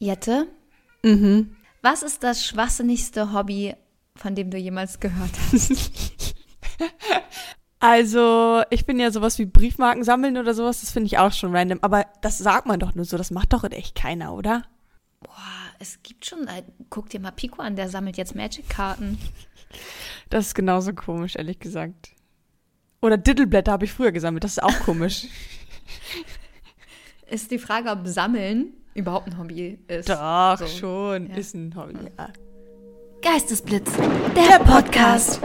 Jette, Mhm. was ist das schwachsinnigste Hobby, von dem du jemals gehört hast? Also, ich bin ja sowas wie Briefmarken sammeln oder sowas, das finde ich auch schon random. Aber das sagt man doch nur so, das macht doch in echt keiner, oder? Boah, es gibt schon, äh, guck dir mal Pico an, der sammelt jetzt Magic-Karten. Das ist genauso komisch, ehrlich gesagt. Oder Diddleblätter habe ich früher gesammelt, das ist auch komisch. Ist die Frage, ob Sammeln überhaupt ein Hobby ist. Doch, So. schon. Ja. Ist ein Hobby. Ja. Geistesblitz, der Podcast.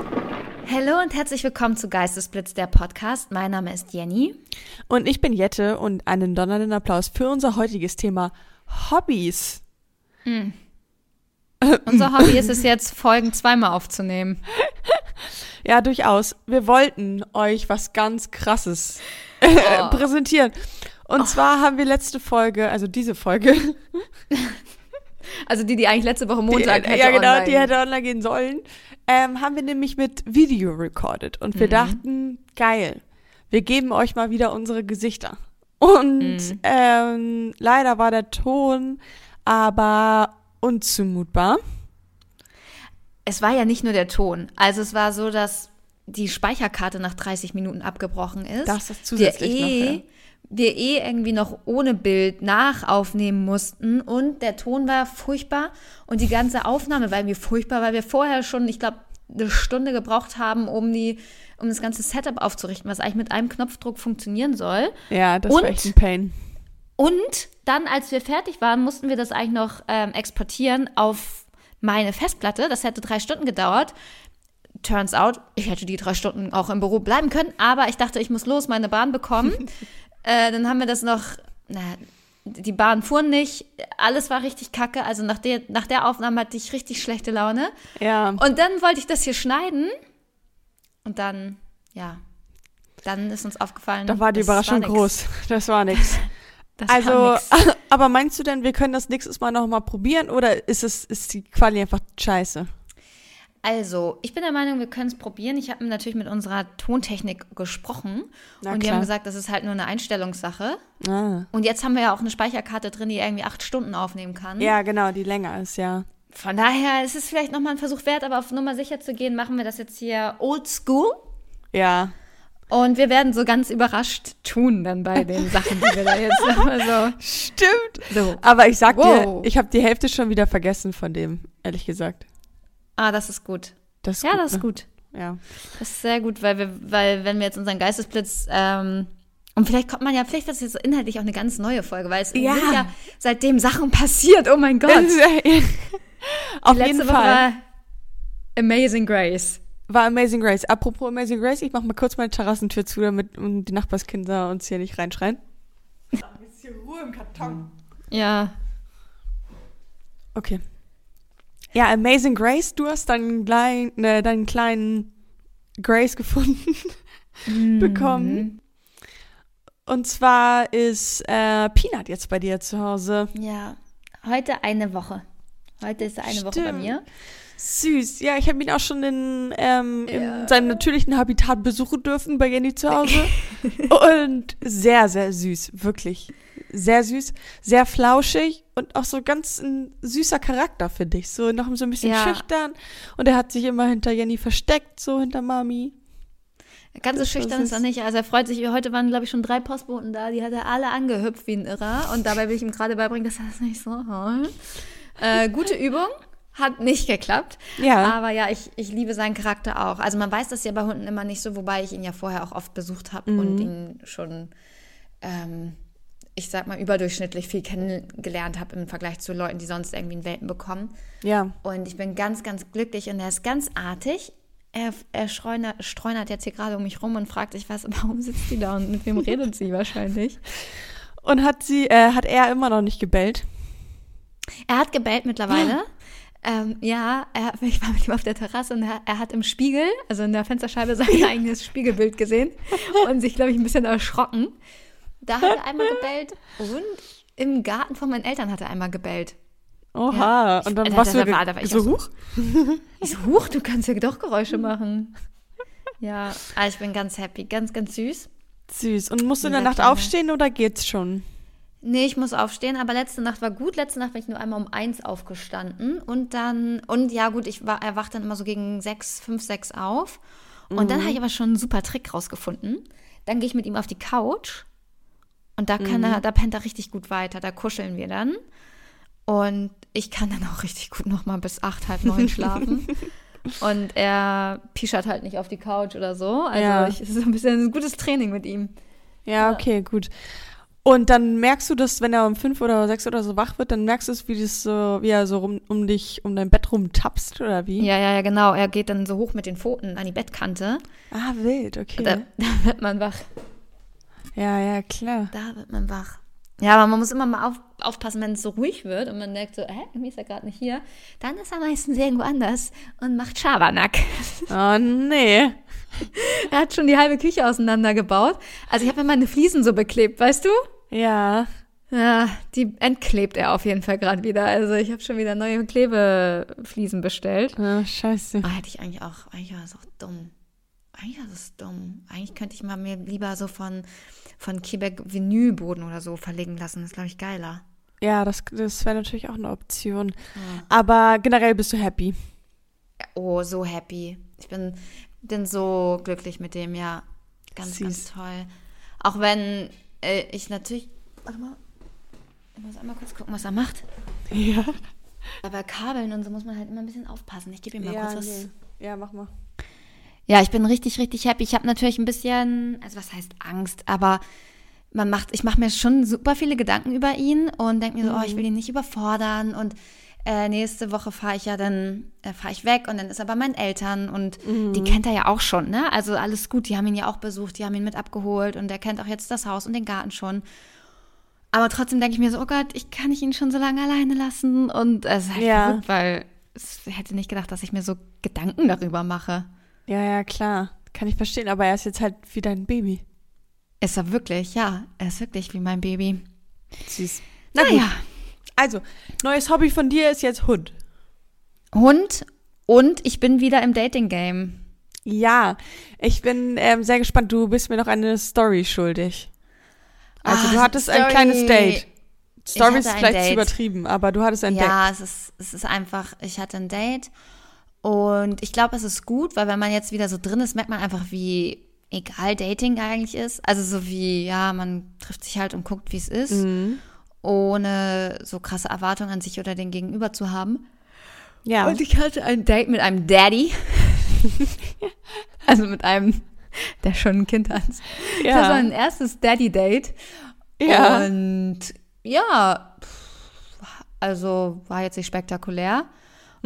Hallo und herzlich willkommen zu Geistesblitz, der Podcast. Mein Name ist Jenny. Und ich bin Jette und einen donnernden Applaus für unser heutiges Thema Hobbys. Unser Hobby ist es jetzt, Folgen zweimal aufzunehmen. Ja, durchaus. Wir wollten euch was ganz Krasses Oh. präsentieren. Und zwar haben wir letzte Folge, also diese Folge, Also die, die eigentlich letzte Woche Montag die, hätte ja genau, online. die hätte online gehen sollen, ähm, haben wir nämlich mit Video recorded. Und Mhm. wir dachten, geil, wir geben euch mal wieder unsere Gesichter. Und Mhm. ähm, leider war der Ton aber unzumutbar. Es war ja nicht nur der Ton. Also es war so, dass die Speicherkarte nach 30 Minuten abgebrochen ist. Das ist zusätzlich wir noch, eh, ja. Wir eh irgendwie noch ohne Bild nachaufnehmen mussten und der Ton war furchtbar und die ganze Aufnahme war irgendwie furchtbar, weil wir vorher schon, ich glaube, eine Stunde gebraucht haben, um die, um das ganze Setup aufzurichten, was eigentlich mit einem Knopfdruck funktionieren soll. Ja, das Und? war echt ein Pain. Und dann, als wir fertig waren, mussten wir das eigentlich noch ähm, exportieren auf meine Festplatte. Das hätte drei Stunden gedauert. Turns out, ich hätte die drei Stunden auch im Büro bleiben können, aber ich dachte, ich muss los, meine Bahn bekommen. äh, dann haben wir das noch, na, die Bahn fuhr nicht, alles war richtig kacke. Also nach der, nach der Aufnahme hatte ich richtig schlechte Laune. Ja. Und dann wollte ich das hier schneiden. Und dann, ja, dann ist uns aufgefallen. Da war die Überraschung nix. groß. Das war war Also, nix. aber meinst du denn, wir können das nächstes Mal noch mal probieren oder ist es ist die Quali einfach scheiße? Also, ich bin der Meinung, wir können es probieren. Ich habe natürlich mit unserer Tontechnik gesprochen Na und die klar. haben gesagt, das ist halt nur eine Einstellungssache. Ah. Und jetzt haben wir ja auch eine Speicherkarte drin, die irgendwie acht Stunden aufnehmen kann. Ja, genau, die länger ist, ja. Von daher ist es vielleicht nochmal ein Versuch wert, aber auf Nummer sicher zu gehen, machen wir das jetzt hier old school. Ja. Und wir werden so ganz überrascht tun dann bei den Sachen, die wir da jetzt nochmal Stimmt. so. so. Aber ich sag Wow. dir, ich habe die Hälfte schon wieder vergessen von dem, ehrlich gesagt. Ah, das ist gut. Das ist Ja, gut, das ist ne? gut. Ja. Das ist sehr gut, weil wir, weil wenn wir jetzt unseren Geistesblitz ähm, und vielleicht kommt man ja, vielleicht ist das jetzt inhaltlich auch eine ganz neue Folge, weil es Ja. sind ja seitdem Sachen passiert. Oh mein Gott. Auf Letzte jeden Woche Fall. war Amazing Grace. War Amazing Grace. Apropos Amazing Grace, ich mach mal kurz meine Terrassentür zu, damit die Nachbarskinder uns hier nicht reinschreien. Jetzt hier Ruhe im Karton. Ja. Okay. Ja, Amazing Grace, du hast deinen, klein, ne, deinen kleinen Grace gefunden, Mhm. bekommen. Und zwar ist äh, Peanut jetzt bei dir zu Hause. Ja. Heute eine Woche. Heute ist eine Woche bei Stimmt. mir. Süß. Ja, ich habe ihn auch schon in, ähm, Ja. in seinem natürlichen Habitat besuchen dürfen bei Jenny zu Hause. und sehr, sehr süß. Wirklich. Sehr süß. Sehr flauschig und auch so ganz ein süßer Charakter, finde ich. So noch so ein bisschen Ja. schüchtern. Und er hat sich immer hinter Jenny versteckt, so hinter Mami. Ganz so schüchtern ist er nicht. Also er freut sich. Heute waren, glaube ich, schon drei Postboten da. Die hat er alle angehüpft wie ein Irrer. Und dabei will ich ihm gerade beibringen, dass er das nicht so soll. Äh, gute Übung. Hat nicht geklappt. Ja. Aber ja, ich, ich liebe seinen Charakter auch. Also man weiß das ja bei Hunden immer nicht so, wobei ich ihn ja vorher auch oft besucht habe Mhm. und ihn schon, ähm, ich sag mal, überdurchschnittlich viel kennengelernt habe im Vergleich zu Leuten, die sonst irgendwie einen Welpen bekommen. Ja. Und ich bin ganz, ganz glücklich und er ist ganz artig. Er, er streunert, streunert jetzt hier gerade um mich rum und fragt sich, was, warum sitzt sie da und mit wem redet sie wahrscheinlich? Und hat sie, äh, hat er immer noch nicht gebellt? Er hat gebellt mittlerweile. Ähm, ja, er, ich war mit ihm auf der Terrasse und er, er hat im Spiegel, also in der Fensterscheibe, sein eigenes Spiegelbild gesehen und sich, glaube ich, ein bisschen erschrocken. Da hat er einmal gebellt und im Garten von meinen Eltern hat er einmal gebellt. Oha. Ja. Und dann Da- warst da- du da war- da war ich so so- hoch? Ich so, huch, du kannst ja doch Geräusche machen. Ja, also ich bin ganz happy, ganz, ganz süß. Süß. Und musst du in der Nacht aufstehen oder geht's schon? Nee, ich muss aufstehen, aber letzte Nacht war gut. Letzte Nacht bin ich nur einmal um eins aufgestanden und dann, und ja gut, ich war, er wacht dann immer so gegen sechs, fünf, sechs auf. Und dann habe ich aber schon einen super Trick rausgefunden. Dann gehe ich mit ihm auf die Couch und da kann er, da pennt er richtig gut weiter. Da kuscheln wir dann. Und ich kann dann auch richtig gut noch mal bis acht, halb neun schlafen. und er pischert halt nicht auf die Couch oder so. Also Ja. ich, es ist ein bisschen ein gutes Training mit ihm. Ja, okay, gut. Und dann merkst du das, wenn er um fünf oder sechs oder so wach wird, dann merkst du es, wie das so, wie er so rum, um dich, um dein Bett rumtapst, oder wie? Ja, ja, ja, genau. Er geht dann so hoch mit den Pfoten an die Bettkante. Ah, wild, okay. Da, da wird man wach. Ja, ja, klar. Da wird man wach. Ja, aber man muss immer mal auf, aufpassen, wenn es so ruhig wird und man merkt so, hä, irgendwie ist er gerade nicht hier. Dann ist er meistens irgendwo anders und macht Schabernack. Oh, nee. er hat schon die halbe Küche auseinandergebaut. Also ich habe mir meine Fliesen so beklebt, weißt du? Ja. Ja, die entklebt er auf jeden Fall gerade wieder. Also ich habe schon wieder neue Klebefliesen bestellt. Ah, scheiße. Ah, hätte ich eigentlich auch, eigentlich war das auch dumm. Eigentlich das dumm. Eigentlich könnte ich mal mir lieber so von, von Quebec Vinylboden oder so verlegen lassen. Das ist, glaube ich, geiler. Ja, das, das wäre natürlich auch eine Option. Aber generell bist du happy. Oh, so happy. Ich bin, bin so glücklich mit dem, ja. Ganz, ganz Süß. toll. Auch wenn äh, ich natürlich. Warte mal. Ich muss einmal kurz gucken, was er macht. Ja. Aber Kabeln und so muss man halt immer ein bisschen aufpassen. Ich gebe ihm mal kurz was. nee. Ja, mach mal. Ja, ich bin richtig, richtig happy. Ich habe natürlich ein bisschen, also was heißt Angst, aber man macht, ich mache mir schon super viele Gedanken über ihn und denke mir so, oh, ich will ihn nicht überfordern und äh, nächste Woche fahre ich ja dann, äh, fahre ich weg und dann ist er bei meinen Eltern und die kennt er ja auch schon, ne? Also alles gut, die haben ihn ja auch besucht, die haben ihn mit abgeholt und er kennt auch jetzt das Haus und den Garten schon. Aber trotzdem denke ich mir so, oh Gott, ich kann nicht ihn schon so lange alleine lassen und es ist halt Ja. verrückt, weil ich hätte nicht gedacht, dass ich mir so Gedanken darüber mache. Ja, ja, klar. Kann ich verstehen, aber er ist jetzt halt wie dein Baby. Ist er wirklich, ja. Er ist wirklich wie mein Baby. Süß. Naja, Also, neues Hobby von dir ist jetzt Hund. Hund und ich bin wieder im Dating-Game. Ja, ich bin ähm, sehr gespannt. Du bist mir noch eine Story schuldig. Also, Ah, du hattest ein Story. kleines Date. Story ist ein vielleicht zu übertrieben, aber du hattest ein Date. Ja, es ist, es ist einfach, ich hatte ein Date und ich glaube, es ist gut, weil wenn man jetzt wieder so drin ist, merkt man einfach, wie egal Dating eigentlich ist. Also so wie, ja, man trifft sich halt und guckt, wie es ist, Mhm. ohne so krasse Erwartungen an sich oder den Gegenüber zu haben. Ja. Und ich hatte ein Date mit einem Daddy. also mit einem, der schon ein Kind hat. Ja. Das war ein erstes Daddy-Date. Ja. Und ja, also war jetzt nicht spektakulär.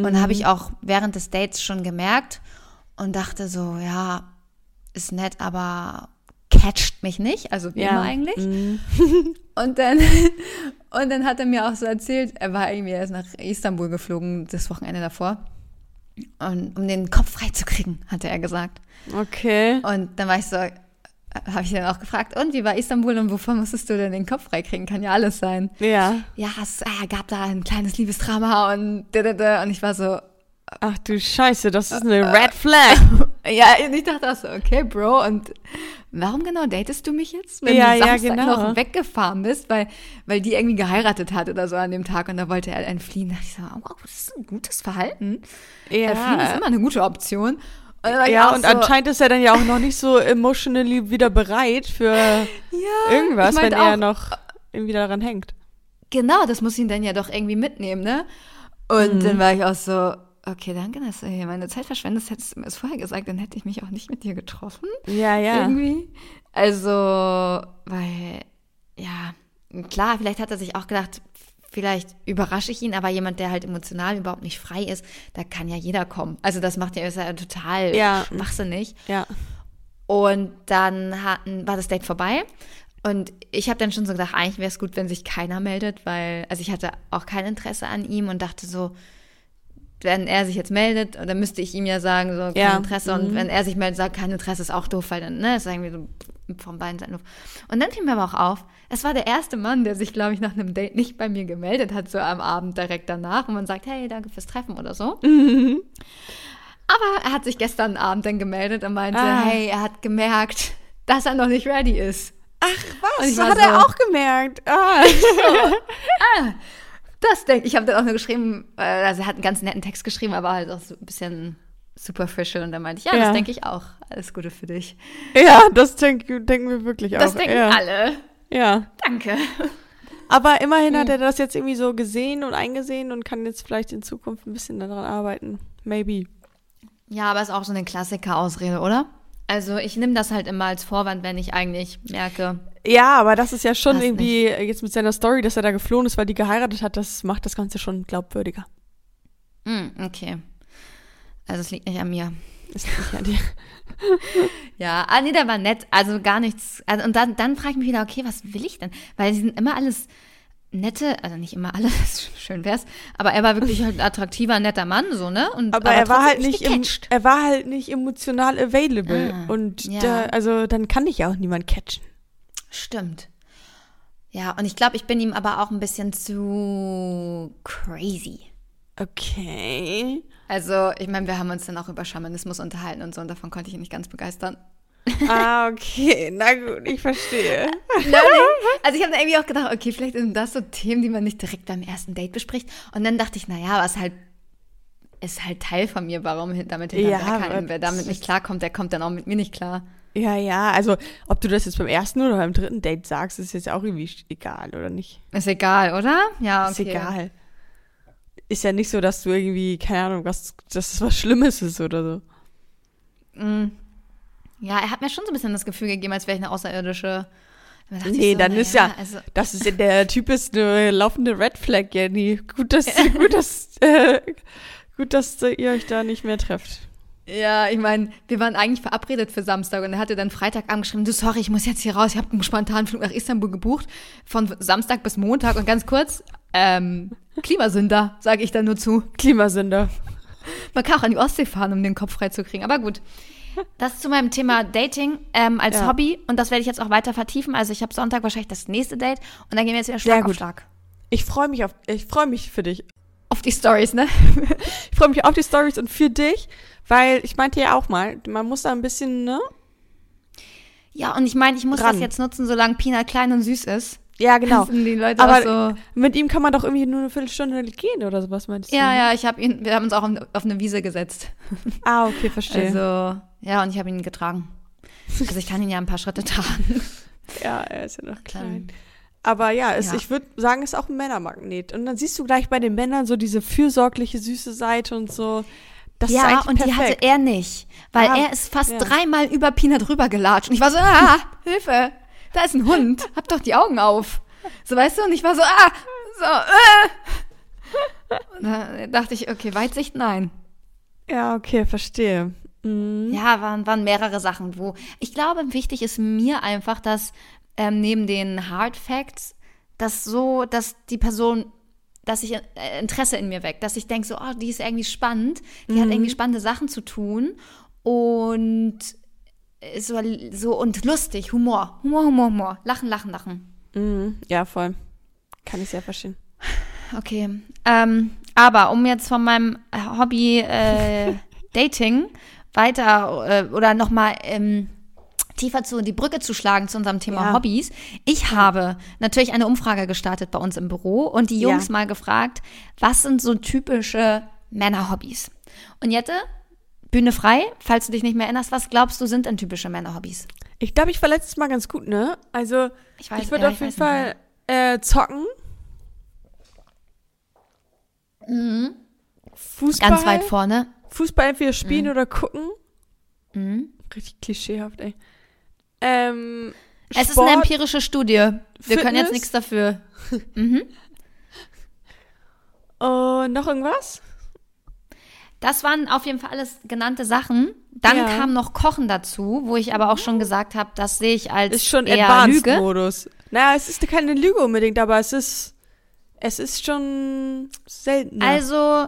Und Mhm. habe ich auch während des Dates schon gemerkt und dachte so, ja, ist nett, aber catcht mich nicht, also wie Ja. immer eigentlich. Mhm. Und dann, und dann hat er mir auch so erzählt, er war irgendwie erst nach Istanbul geflogen, das Wochenende davor. Und um den Kopf freizukriegen, hatte er gesagt. Okay. Und dann war ich so, habe ich dann auch gefragt, und wie war Istanbul und wovon musstest du denn den Kopf freikriegen? Kann ja alles sein. Ja. Ja, es äh, gab da ein kleines Liebesdrama und da, da, da. Und ich war so, Ach du Scheiße, das ist Äh, eine Red Flag. ja, und ich dachte auch so, okay, Bro, und warum genau datest du mich jetzt? Wenn Ja, du ja, Samstag genau. noch weggefahren bist, weil, weil die irgendwie geheiratet hat oder so an dem Tag und da wollte er entfliehen. Da dachte ich so, oh, das ist ein gutes Verhalten. Ja. Äh, Fliehen ist immer eine gute Option. Und Ja, und so, anscheinend ist er dann ja auch noch nicht so emotionally wieder bereit für ja, irgendwas, wenn er noch irgendwie daran hängt. Genau, das muss ihn dann ja doch irgendwie mitnehmen, ne? Und Mhm. dann war ich auch so, okay, danke, dass du hier meine Zeit verschwendest. Hättest du mir das vorher gesagt, dann hätte ich mich auch nicht mit dir getroffen. Ja, ja. Irgendwie. Also, weil, ja, klar, vielleicht hat er sich auch gedacht, vielleicht überrasche ich ihn, aber jemand, der halt emotional überhaupt nicht frei ist, da kann ja jeder kommen. Also das macht ja, ist ja total Ja. schwachsinnig. Ja. Und dann hatten, war das Date vorbei. Und ich habe dann schon so gedacht, eigentlich wäre es gut, wenn sich keiner meldet, weil, also ich hatte auch kein Interesse an ihm und dachte so, wenn er sich jetzt meldet, dann müsste ich ihm ja sagen, so kein Ja. Interesse. Und wenn er sich meldet, sagt, kein Interesse, ist auch doof, weil dann, ne, ist irgendwie so von beiden Seiten doof. Und dann fiel mir aber auch auf, es war der erste Mann, der sich, glaube ich, nach einem Date nicht bei mir gemeldet hat, so am Abend direkt danach, wo man sagt, hey, danke fürs Treffen oder so. Aber er hat sich gestern Abend dann gemeldet und meinte, Ah. hey, er hat gemerkt, dass er noch nicht ready ist. Ach Und was, war hat er so- auch gemerkt. Ah. Das denke ich. habe dann auch nur geschrieben, äh, also er hat einen ganz netten Text geschrieben, aber halt auch so ein bisschen superficial. Und dann meinte ich, ja, Ja. das denke ich auch. Alles Gute für dich. ja, das denk, denken wir wirklich auch. Das denken ja. alle. Ja. Danke. Aber immerhin hat Mhm. er das jetzt irgendwie so gesehen und eingesehen und kann jetzt vielleicht in Zukunft ein bisschen daran arbeiten. Maybe. Ja, aber ist auch so eine Klassiker-Ausrede, oder? Also ich nehme das halt immer als Vorwand, wenn ich eigentlich merke, Ja, aber das ist ja schon irgendwie jetzt mit seiner Story, dass er da geflohen ist, weil die geheiratet hat, das macht das Ganze schon glaubwürdiger. hm, okay. Also es liegt nicht an mir. Ist an dir. Ja, ah, nee, der war nett. Also gar nichts. Also, und dann, dann frage ich mich wieder, okay, was will ich denn? Weil sie sind immer alles nette, also nicht immer alles, schön wär's, aber er war wirklich halt ein attraktiver, netter Mann, so, ne? Und, Aber, er war halt nicht, gecatcht. er war halt nicht emotional available Ah, und ja. da, also dann kann dich ja auch niemand catchen. Stimmt. Ja, und ich glaube, ich bin ihm aber auch ein bisschen zu crazy. Okay. Also, ich meine, wir haben uns dann auch über Schamanismus unterhalten und so, und davon konnte ich ihn nicht ganz begeistern. ah, okay. Na gut, ich verstehe. Also ich habe dann irgendwie auch gedacht, okay, vielleicht sind das so Themen, die man nicht direkt beim ersten Date bespricht. Und dann dachte ich, naja, was halt ist halt Teil von mir, warum hin- damit Ja, hinterherhalten. aber Wer damit nicht klarkommt, der kommt dann auch mit mir nicht klar. Ja, ja, also ob du das jetzt beim ersten oder beim dritten Date sagst, ist jetzt auch irgendwie egal, oder nicht? Ist egal, oder? Ja, okay. Ist egal. Ist ja nicht so, dass du irgendwie, keine Ahnung, was, dass es was Schlimmes ist oder so. Mm. Ja, er hat mir schon so ein bisschen das Gefühl gegeben, als wäre ich eine Außerirdische. Da Nee, so, dann ist ja, Also, das ist der Typ ist eine laufende Red Flag, Jenny. Gut, dass, gut, dass, äh, gut, dass ihr euch da nicht mehr trefft. ja, ich meine, wir waren eigentlich verabredet für Samstag und er hatte dann Freitagabend geschrieben, du, sorry, ich muss jetzt hier raus, ich habe einen spontanen Flug nach Istanbul gebucht, von Samstag bis Montag und ganz kurz, ähm, Klimasünder, sage ich dann nur zu. Klimasünder. Man kann auch an die Ostsee fahren, um den Kopf freizukriegen. Aber gut. Das zu meinem Thema Dating ähm, als Ja. Hobby. Und das werde ich jetzt auch weiter vertiefen. Also ich habe Sonntag wahrscheinlich das nächste Date. Und dann gehen wir jetzt wieder Sehr Schlag auf gut. Schlag. Ich freue mich auf, ich freue mich für dich. Auf die Stories, ne? Ich freue mich auf die Stories und für dich, weil ich meinte ja auch mal, man muss da ein bisschen, ne? Ja, und ich meine, ich muss Dran. das jetzt nutzen, solange Pina klein und süß ist. Ja, genau. Aber so. mit ihm kann man doch irgendwie nur eine Viertelstunde gehen oder sowas, meinst du? Ja, ja, ich habe ihn, wir haben uns auch auf, auf eine Wiese gesetzt. Ah, okay, verstehe. Also, ja, und ich habe ihn getragen. Also ich kann ihn ja ein paar Schritte tragen. ja, er ist ja noch klein. Aber ja, es, Ja. ich würde sagen, es ist auch ein Männermagnet. Und dann siehst du gleich bei den Männern so diese fürsorgliche, süße Seite und so. Das ja, und die hatte perfekt. er nicht. Weil Ah, er ist fast ja. dreimal über Pina drüber gelatscht. Und ich war so, ah, Hilfe, da ist ein Hund. Hab doch die Augen auf. So, weißt du? Und ich war so, ah, so, äh. Und da dachte ich, okay, Weitsicht, nein. Ja, okay, verstehe. Mhm. Ja, waren, waren mehrere Sachen, wo. Ich glaube, wichtig ist mir einfach, dass ähm, neben den Hard Facts, dass so, dass die Person, dass ich äh, Interesse in mir weckt, dass ich denke, so, oh, die ist irgendwie spannend, die hat irgendwie spannende Sachen zu tun und so, so und lustig, Humor, Humor, Humor, Humor, Lachen, Lachen, Lachen. Mhm. Ja, voll. Kann ich sehr verstehen. Okay. Ähm, aber um jetzt von meinem Hobby äh, Dating weiter äh, oder nochmal ähm, tiefer zu die Brücke zu schlagen zu unserem Thema Ja. Hobbys. Ich habe natürlich eine Umfrage gestartet bei uns im Büro und die Jungs Ja. mal gefragt, was sind so typische Männerhobbys? Und Jette, Bühne frei, falls du dich nicht mehr erinnerst, was glaubst du sind denn typische Männerhobbys? Ich glaube, ich war letztes Mal ganz gut, ne? Also, Ich weiß- ich würde ja, auf jeden Fall äh, zocken. Fußball. Mhm. Ganz weit vorne. Fußball entweder spielen Mhm. oder gucken. Richtig klischeehaft, ey. Ähm, Es ist eine Sport, empirische Studie. Wir können jetzt Fitness? nichts dafür. Und noch irgendwas? Das waren auf jeden Fall alles genannte Sachen. Dann Ja. kam noch Kochen dazu, wo ich aber auch schon gesagt habe, das sehe ich als Ist schon eher Lüge. Advanced-Modus. Naja, es ist keine Lüge unbedingt, aber es ist, es ist schon selten. Also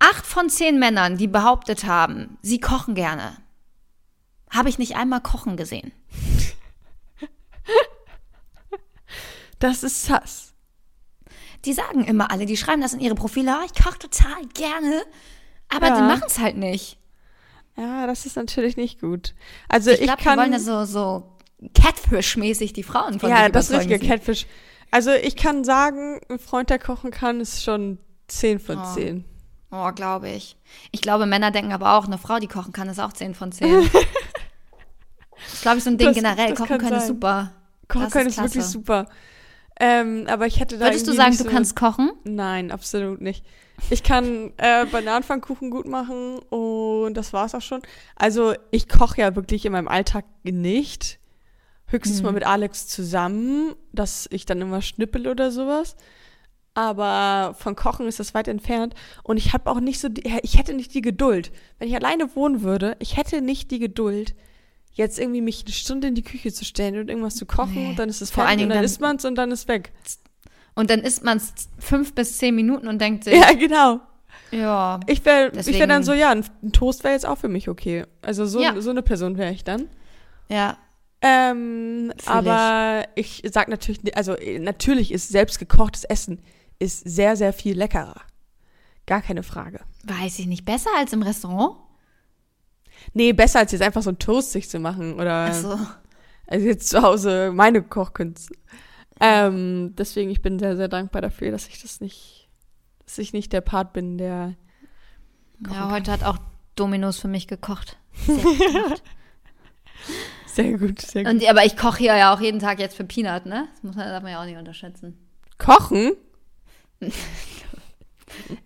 acht von zehn Männern, die behauptet haben, sie kochen gerne, habe ich nicht einmal kochen gesehen. das ist sass. Die sagen immer alle, die schreiben das in ihre Profile, "Ah, ich koche total gerne, aber Ja. die machen es halt nicht. Ja, das ist natürlich nicht gut. Also Ich ich, glaube, die kann. wollen ja so, so Catfish-mäßig die Frauen von ja, das ist sieht. Catfish. Also ich kann sagen, ein Freund, der kochen kann, ist schon 10 von Oh. 10. Oh, glaube ich. Ich glaube, Männer denken aber auch, eine Frau, die kochen kann, ist auch 10 von 10. das ist, glaube ich, so ein Ding Das- generell. das Kochen kann können ist sein. super. Kochen können ist ist wirklich super. Ähm, aber ich hätte da Würdest du sagen, nicht du so kannst kochen? Nein, absolut nicht. Ich kann äh, Bananenpfannkuchen gut machen und das war's auch schon. Also ich koche ja wirklich in meinem Alltag nicht. Höchstens Mhm. mal mit Alex zusammen, dass ich dann immer schnippel oder sowas. Aber von Kochen ist das weit entfernt. Und ich habe auch nicht so, die, ich hätte nicht die Geduld. Wenn ich alleine wohnen würde, ich hätte nicht die Geduld, jetzt irgendwie mich eine Stunde in die Küche zu stellen und irgendwas zu kochen. Nee. Und dann ist es Vor allen und Dingen dann dann- isst man's und dann ist weg. Und dann isst man es fünf bis zehn Minuten und denkt sich, Ja, genau. ja, Ich wäre ich wär dann so, ja, ein, Toast wäre jetzt auch für mich okay. Also so, Ja. so eine Person wäre ich dann. ja, Ähm, aber ich sag natürlich, also äh, natürlich ist selbstgekochtes Essen ist sehr, sehr viel leckerer. Gar keine Frage. weiß ich nicht, besser als im Restaurant? Nee, besser als jetzt einfach so ein Toast sich zu machen oder Also, also jetzt zu Hause meine Kochkünste. Ähm, deswegen, ich bin sehr, sehr dankbar dafür, dass ich das nicht, dass ich nicht der Part bin, der ja, heute hat auch Dominos für mich gekocht. Sehr sehr gut, sehr gut. Und, aber ich koche hier ja auch jeden Tag jetzt für Peanut, ne? Das muss man, darf man ja auch nicht unterschätzen. Kochen?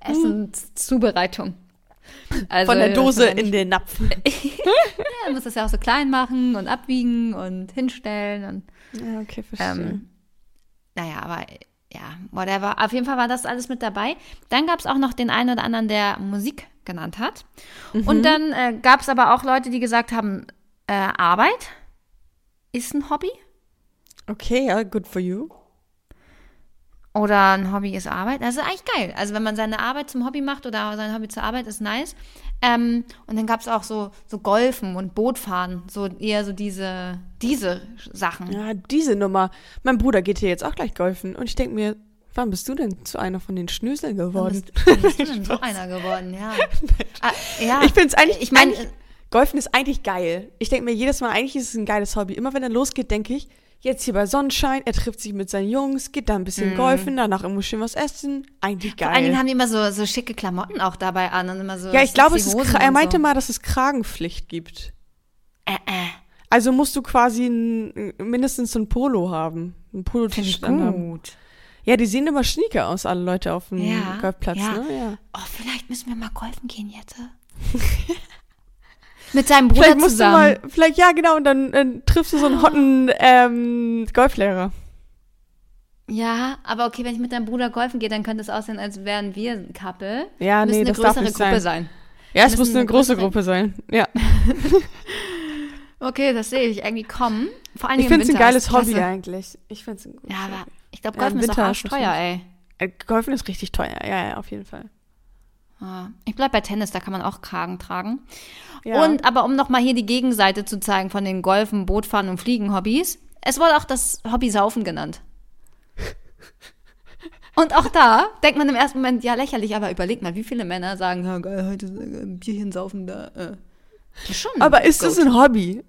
Essenszubereitung. Also, Von der Dose in den Napf. Ja, muss das ja auch so klein machen und abwiegen und hinstellen und Ja, okay, verstehe. Ähm, naja, aber ja, whatever. Auf jeden Fall war das alles mit dabei. Dann gab es auch noch den einen oder anderen, der Musik genannt hat. Mhm. Und dann äh, gab es aber auch Leute, die gesagt haben, äh, Arbeit ist ein Hobby Okay, ja, good for you. Oder ein Hobby ist Arbeit. Das ist eigentlich geil. Also wenn man seine Arbeit zum Hobby macht oder sein Hobby zur Arbeit, ist nice. Ähm, und dann gab es auch so, so Golfen und Bootfahren, so eher so diese, diese Sachen. Ja, diese Nummer. Mein Bruder geht hier jetzt auch gleich golfen und ich denke mir, wann bist du denn zu einer von den Schnöseln Wann geworden? bist, wann bist du denn so einer geworden? Ja. Ah, ja. Ich finde es eigentlich, Ich meine, Golfen ist eigentlich geil. Ich denke mir jedes Mal, eigentlich ist es ein geiles Hobby. Immer wenn er losgeht, denke ich, jetzt hier bei Sonnenschein, er trifft sich mit seinen Jungs, geht da ein bisschen golfen, danach irgendwo schön was essen. Eigentlich geil. Vor allen Dingen haben die immer so, so schicke Klamotten auch dabei an und immer so. ja, ich glaube, es ist, er meinte so. mal, dass es Kragenpflicht gibt. Äh, äh. Also musst du quasi ein, mindestens so ein Polo haben. Ein ich Polo-T-Shirt haben. Ja, die sehen immer schnieke aus, alle Leute auf dem Ja, Golfplatz, ja. ne? Ja. Oh, vielleicht müssen wir mal golfen gehen jetzt. Mit seinem Bruder Vielleicht musst zusammen. du mal, vielleicht, ja, genau, und dann äh, triffst du so einen hotten ähm, Golflehrer. Ja, aber okay, wenn ich mit deinem Bruder golfen gehe, dann könnte es aussehen, als wären wir ein Couple. Ja, nee, das darf nicht Gruppe sein. sein. Ja, es muss eine eine große Gruppe sein. Ja. Okay, das sehe ich irgendwie kommen. Vor allem Ich finde es ein geiles ist Hobby klasse. eigentlich. Ich finde es ein gutes Ja, aber ich glaube, Ja, Golfen im ist auch arschteuer, wahrscheinlich- ey. Äh, Golfen ist richtig teuer. Ja, ja, auf jeden Fall. Ja. Ich bleib bei Tennis, da kann man auch Kragen tragen. Ja. Und aber um nochmal hier die Gegenseite zu zeigen von den Golfen, Bootfahren und Fliegen-Hobbys, es wurde auch das Hobby Saufen genannt. Und auch da denkt man im ersten Moment, ja, lächerlich, aber überlegt mal, wie viele Männer sagen, ja, geil, heute äh, ein Bierchen saufen da. Äh. Schon aber ist das ein Hobby?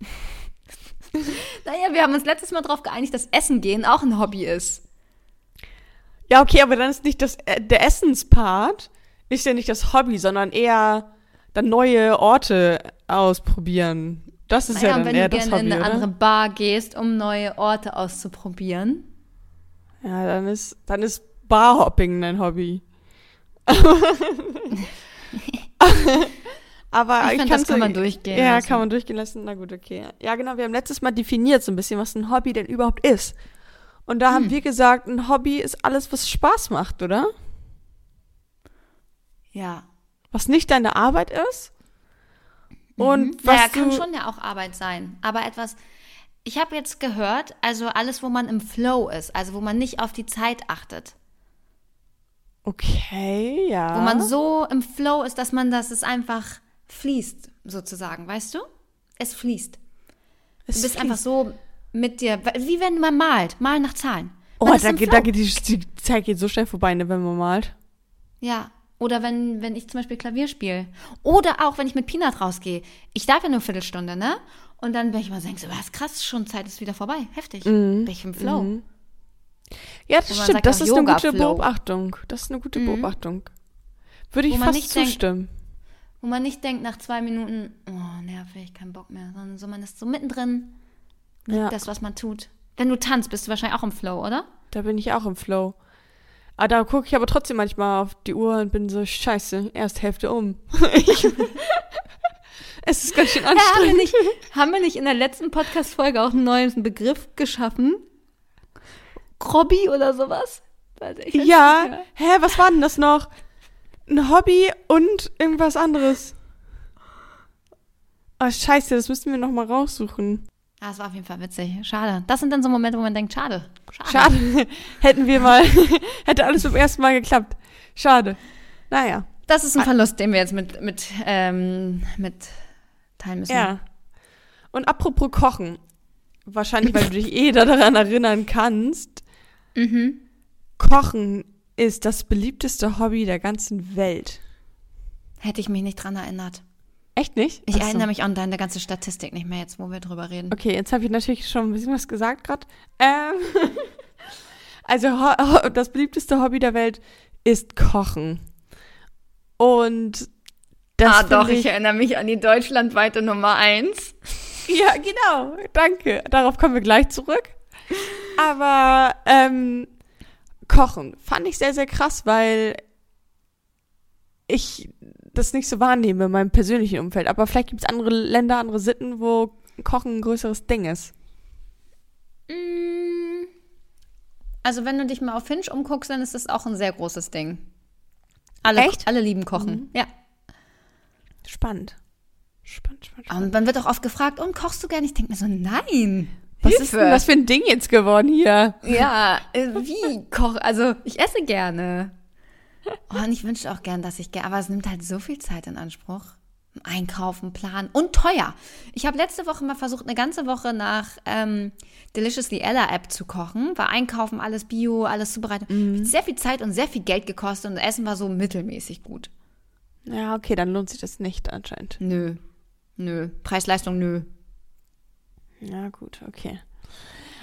Naja, wir haben uns letztes Mal darauf geeinigt, dass Essen gehen auch ein Hobby ist. Ja, okay, aber dann ist nicht das, äh, der Essenspart ist ja nicht das Hobby, sondern eher dann neue Orte ausprobieren. Das ist Naja, ja dann wenn eher du das gerne Hobby, in eine oder? andere Bar gehst, um neue Orte auszuprobieren. Ja, dann ist, dann ist Barhopping dein Hobby. Aber Ich ich, kann das kann man durchgehen Ja, lassen. kann man durchgehen lassen. Na gut, okay. Ja, genau. Wir haben letztes Mal definiert so ein bisschen, was ein Hobby denn überhaupt ist. Und da Hm. haben wir gesagt, ein Hobby ist alles, was Spaß macht, oder? Ja. Was nicht deine Arbeit ist. Und Mhm. was naja, kann schon ja auch Arbeit sein. Aber etwas, ich habe jetzt gehört, also alles, wo man im Flow ist, also wo man nicht auf die Zeit achtet. Okay, ja. Wo man so im Flow ist, dass man, dass es einfach fließt, sozusagen, weißt du? Es fließt. Es Du bist fließt. einfach so mit dir, wie wenn man malt, malen nach Zahlen. Oh, Man ist da geht, da geht die, die Zeit geht so schnell vorbei, ne, wenn man malt. Ja, Oder wenn, wenn ich zum Beispiel Klavier spiele. Oder auch, wenn ich mit Peanut rausgehe. Ich darf ja nur eine Viertelstunde, ne? Und dann bin ich immer so, denkst was krass, schon Zeit ist wieder vorbei. Heftig. Mhm. Bin ich im Flow. Mhm. Ja, das stimmt. sagt Das ist eine gute. Beobachtung. Das ist eine gute Mhm. Beobachtung. Würde ich Wo fast nicht denkt- zustimmen. Wo man nicht denkt nach zwei Minuten, oh, nervig, kein Bock mehr. Sondern so, man ist so mittendrin, Ja, das, was man tut. Wenn du tanzt, bist du wahrscheinlich auch im Flow, oder? da bin ich auch im Flow. Aber da gucke ich aber trotzdem manchmal auf die Uhr und bin so, scheiße, erst Hälfte um. Es ist ganz schön Ja, haben, wir anstrengend. nicht, haben wir nicht in der letzten Podcast-Folge auch einen neuen Begriff geschaffen? Grobby oder sowas? Ja, mehr. hä, was war denn das noch? Ein Hobby und irgendwas anderes. Oh, scheiße, das müssten wir noch mal raussuchen. Ah, es war auf jeden Fall witzig. Schade. Das sind dann so Momente, wo man denkt, schade. Schade. Schade. Hätten wir mal, hätte alles beim ersten Mal geklappt. Schade. Naja, Das ist ein Verlust, den wir jetzt mit, mit, ähm, mit teilen müssen. ja. Und apropos Kochen. Wahrscheinlich, weil du dich eh daran erinnern kannst. Mhm. Kochen ist das beliebteste Hobby der ganzen Welt. Hätte ich mich nicht dran erinnert. Echt nicht? Ich Ach so. erinnere mich an deine ganze Statistik nicht mehr jetzt, wo wir drüber reden. Okay, jetzt habe ich natürlich schon ein bisschen was gesagt gerade. Ähm, also das beliebteste Hobby der Welt ist Kochen. Und das ah, doch, ich, ich erinnere mich an die deutschlandweite Nummer eins. Ja, genau. Danke. Darauf kommen wir gleich zurück. Aber ähm, Kochen fand ich sehr, sehr krass, weil ich das nicht so wahrnehme in meinem persönlichen Umfeld. Aber vielleicht gibt es andere Länder, andere Sitten, wo Kochen ein größeres Ding ist. Mm. Also, wenn du dich mal auf Hinge umguckst, dann ist das auch ein sehr großes Ding. Alle, Echt? alle lieben Kochen. Ja. Spannend. Spannend, spannend, spannend. Und man wird auch oft gefragt, und kochst du gerne? Ich denke mir so, nein. Was ist denn das für ein Ding jetzt geworden hier? Ja, äh, wie koch? Also, ich esse gerne. Oh, und ich wünschte auch gern, dass ich aber es nimmt halt so viel Zeit in Anspruch. Einkaufen, planen und teuer. Ich habe letzte Woche mal versucht, eine ganze Woche nach ähm, Deliciously Ella App zu kochen. War einkaufen, alles Bio, alles zubereitet. Hat Sehr viel Zeit und sehr viel Geld gekostet und das Essen war so mittelmäßig gut. Ja, okay, dann lohnt sich das nicht anscheinend. Nö. Nö. Preis-Leistung, nö. Ja, gut, okay.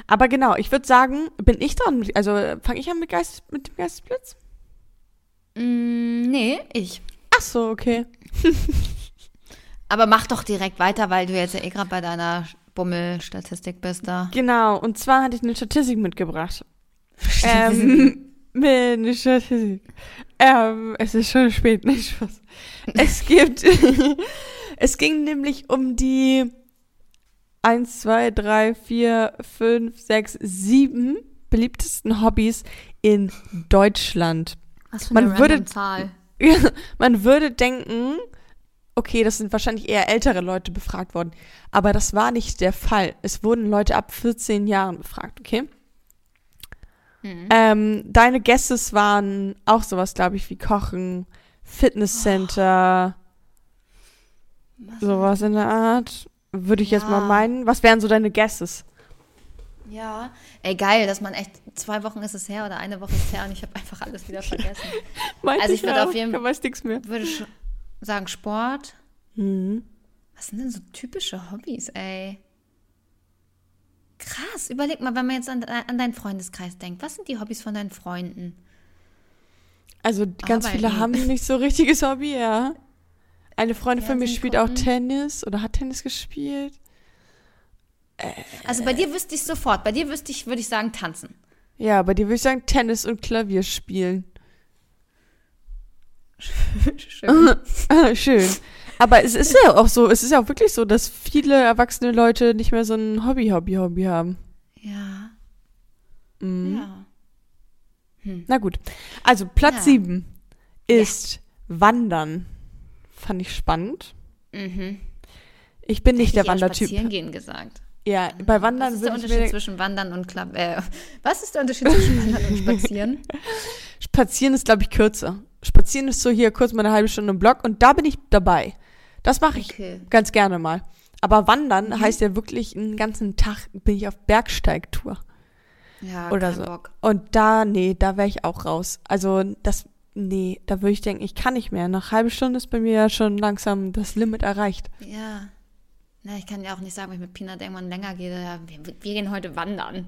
Aber genau, ich würde sagen, bin ich dran? Also fange ich an mit, Geist, mit dem Geistesblitz? Mm, nee, ich. Ach so, okay. Aber mach doch direkt weiter, weil du jetzt ja eh gerade bei deiner Bummel-Statistik bist da. Genau, und zwar hatte ich eine Statistik mitgebracht. ähm, eine Statistik. Ähm, es ist schon spät, nicht Spaß. Es gibt, es ging nämlich um die 1, 2, 3, 4, 5, 6, 7 beliebtesten Hobbys in Deutschland. Was für Man eine würde- random Zahl. Man würde denken, okay, das sind wahrscheinlich eher ältere Leute befragt worden. Aber das war nicht der Fall. Es wurden Leute ab 14 Jahren befragt, okay? Mhm. Ähm, deine Guesses waren auch sowas, glaube ich, wie Kochen, Fitnesscenter, sowas in der Art. Würde ich jetzt Ja. mal meinen. Was wären so deine Guesses? Ja. Ey, geil, dass man echt, zwei Wochen ist es her oder eine Woche ist es her und ich habe einfach alles wieder vergessen. Also ich würde auch. auf jeden- Ich mehr. Würde sagen Sport. Mhm. Was sind denn so typische Hobbys, ey? Krass, überleg mal, wenn man jetzt an, an deinen Freundeskreis denkt. Was sind die Hobbys von deinen Freunden? Also ganz viele Arbeiten. haben nicht so richtiges Hobby, ja. Eine Freundin von mir spielt auch gucken. Tennis oder hat Tennis gespielt. Also bei dir wüsste ich sofort, bei dir wüsste ich, würde ich sagen, tanzen. Ja, bei dir würde ich sagen Tennis und Klavier spielen. Schön. Schön. Aber es ist ja auch so, es ist ja auch wirklich so, dass viele erwachsene Leute nicht mehr so ein Hobby-Hobby-Hobby haben. Ja. Mhm. Ja. Na gut. Also Platz Ja. sieben ist Wandern. Fand ich spannend. Mhm. Ich bin nicht der ich Spazieren Wandertyp. gehen gesagt. Ja, bei Was Wandern ist der Unterschied mir zwischen Wandern und Klapp äh, Was ist der Unterschied zwischen Wandern und Spazieren? Spazieren ist, glaube ich, kürzer. Spazieren ist so hier kurz mal eine halbe Stunde im Block und da bin ich dabei. Das mache ich Okay. ganz gerne mal. Aber Wandern Mhm. heißt ja wirklich einen ganzen Tag bin ich auf Bergsteigtour Ja, oder so. Bock. Und da, nee, da wäre ich auch raus. Also das nee, da würde ich denken, ich kann nicht mehr. Nach halbe Stunde ist bei mir ja schon langsam das Limit erreicht. Ja. Na, ich kann ja auch nicht sagen, wenn ich mit Peanut irgendwann länger gehe. Wir, wir gehen heute wandern.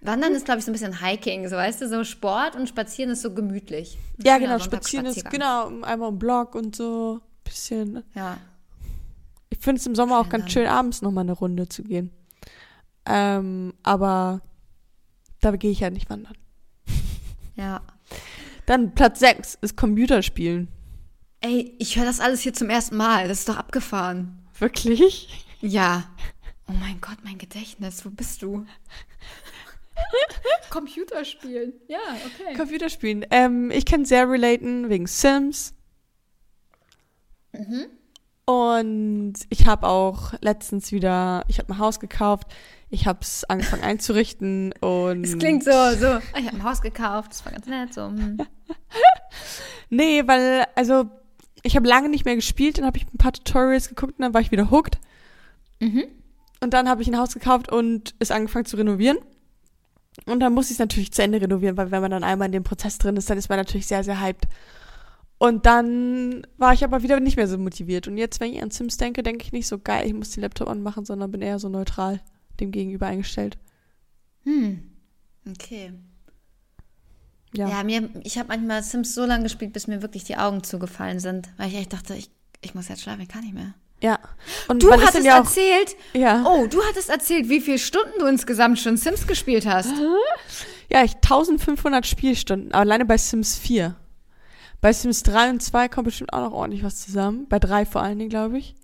Wandern ist, glaube ich, so ein bisschen Hiking, so weißt du, so Sport und Spazieren ist so gemütlich. Ein Ja, genau, spazieren ist, genau, einmal im Block und so, bisschen. Ja. Ich finde es im Sommer auch Schön ganz schön, abends nochmal eine Runde zu gehen. Ähm, aber da gehe ich ja nicht wandern. Ja. Dann Platz 6 ist Computerspielen. Ey, ich höre das alles hier zum ersten Mal. Das ist doch abgefahren. Wirklich? Ja. Oh mein Gott, mein Gedächtnis. Wo bist du? Computerspielen. Ja, okay. Computerspielen. Ähm, ich kann sehr relaten wegen Sims. Mhm. Und ich habe auch letztens wieder, ich habe ein Haus gekauft. Ich habe es angefangen einzurichten und Es klingt so, so. ah, Ich habe ein Haus gekauft. Das war ganz nett. So. hm. Nee, weil, also, ich habe lange nicht mehr gespielt, dann habe ich ein paar Tutorials geguckt und dann war ich wieder hooked. Mhm. Und dann habe ich ein Haus gekauft und es angefangen zu renovieren. Und dann muss ich es natürlich zu Ende renovieren, weil wenn man dann einmal in dem Prozess drin ist, dann ist man natürlich sehr, sehr hyped. Und dann war ich aber wieder nicht mehr so motiviert. Und jetzt, wenn ich an Sims denke, denke ich nicht so geil, ich muss den Laptop anmachen, sondern bin eher so neutral dem gegenüber eingestellt. Hm. Okay. Ja. Ja, mir, ich habe manchmal Sims so lange gespielt, bis mir wirklich die Augen zugefallen sind, weil ich echt dachte, ich, ich muss jetzt schlafen, ich kann nicht mehr. Ja. Und Du hattest ja erzählt, ja. oh, du hattest erzählt, wie viele Stunden du insgesamt schon Sims gespielt hast. Ja, ich 1500 Spielstunden, aber alleine bei Sims 4. Bei Sims 3 und 2 kommt bestimmt auch noch ordentlich was zusammen. Bei 3 vor allen Dingen, glaube ich.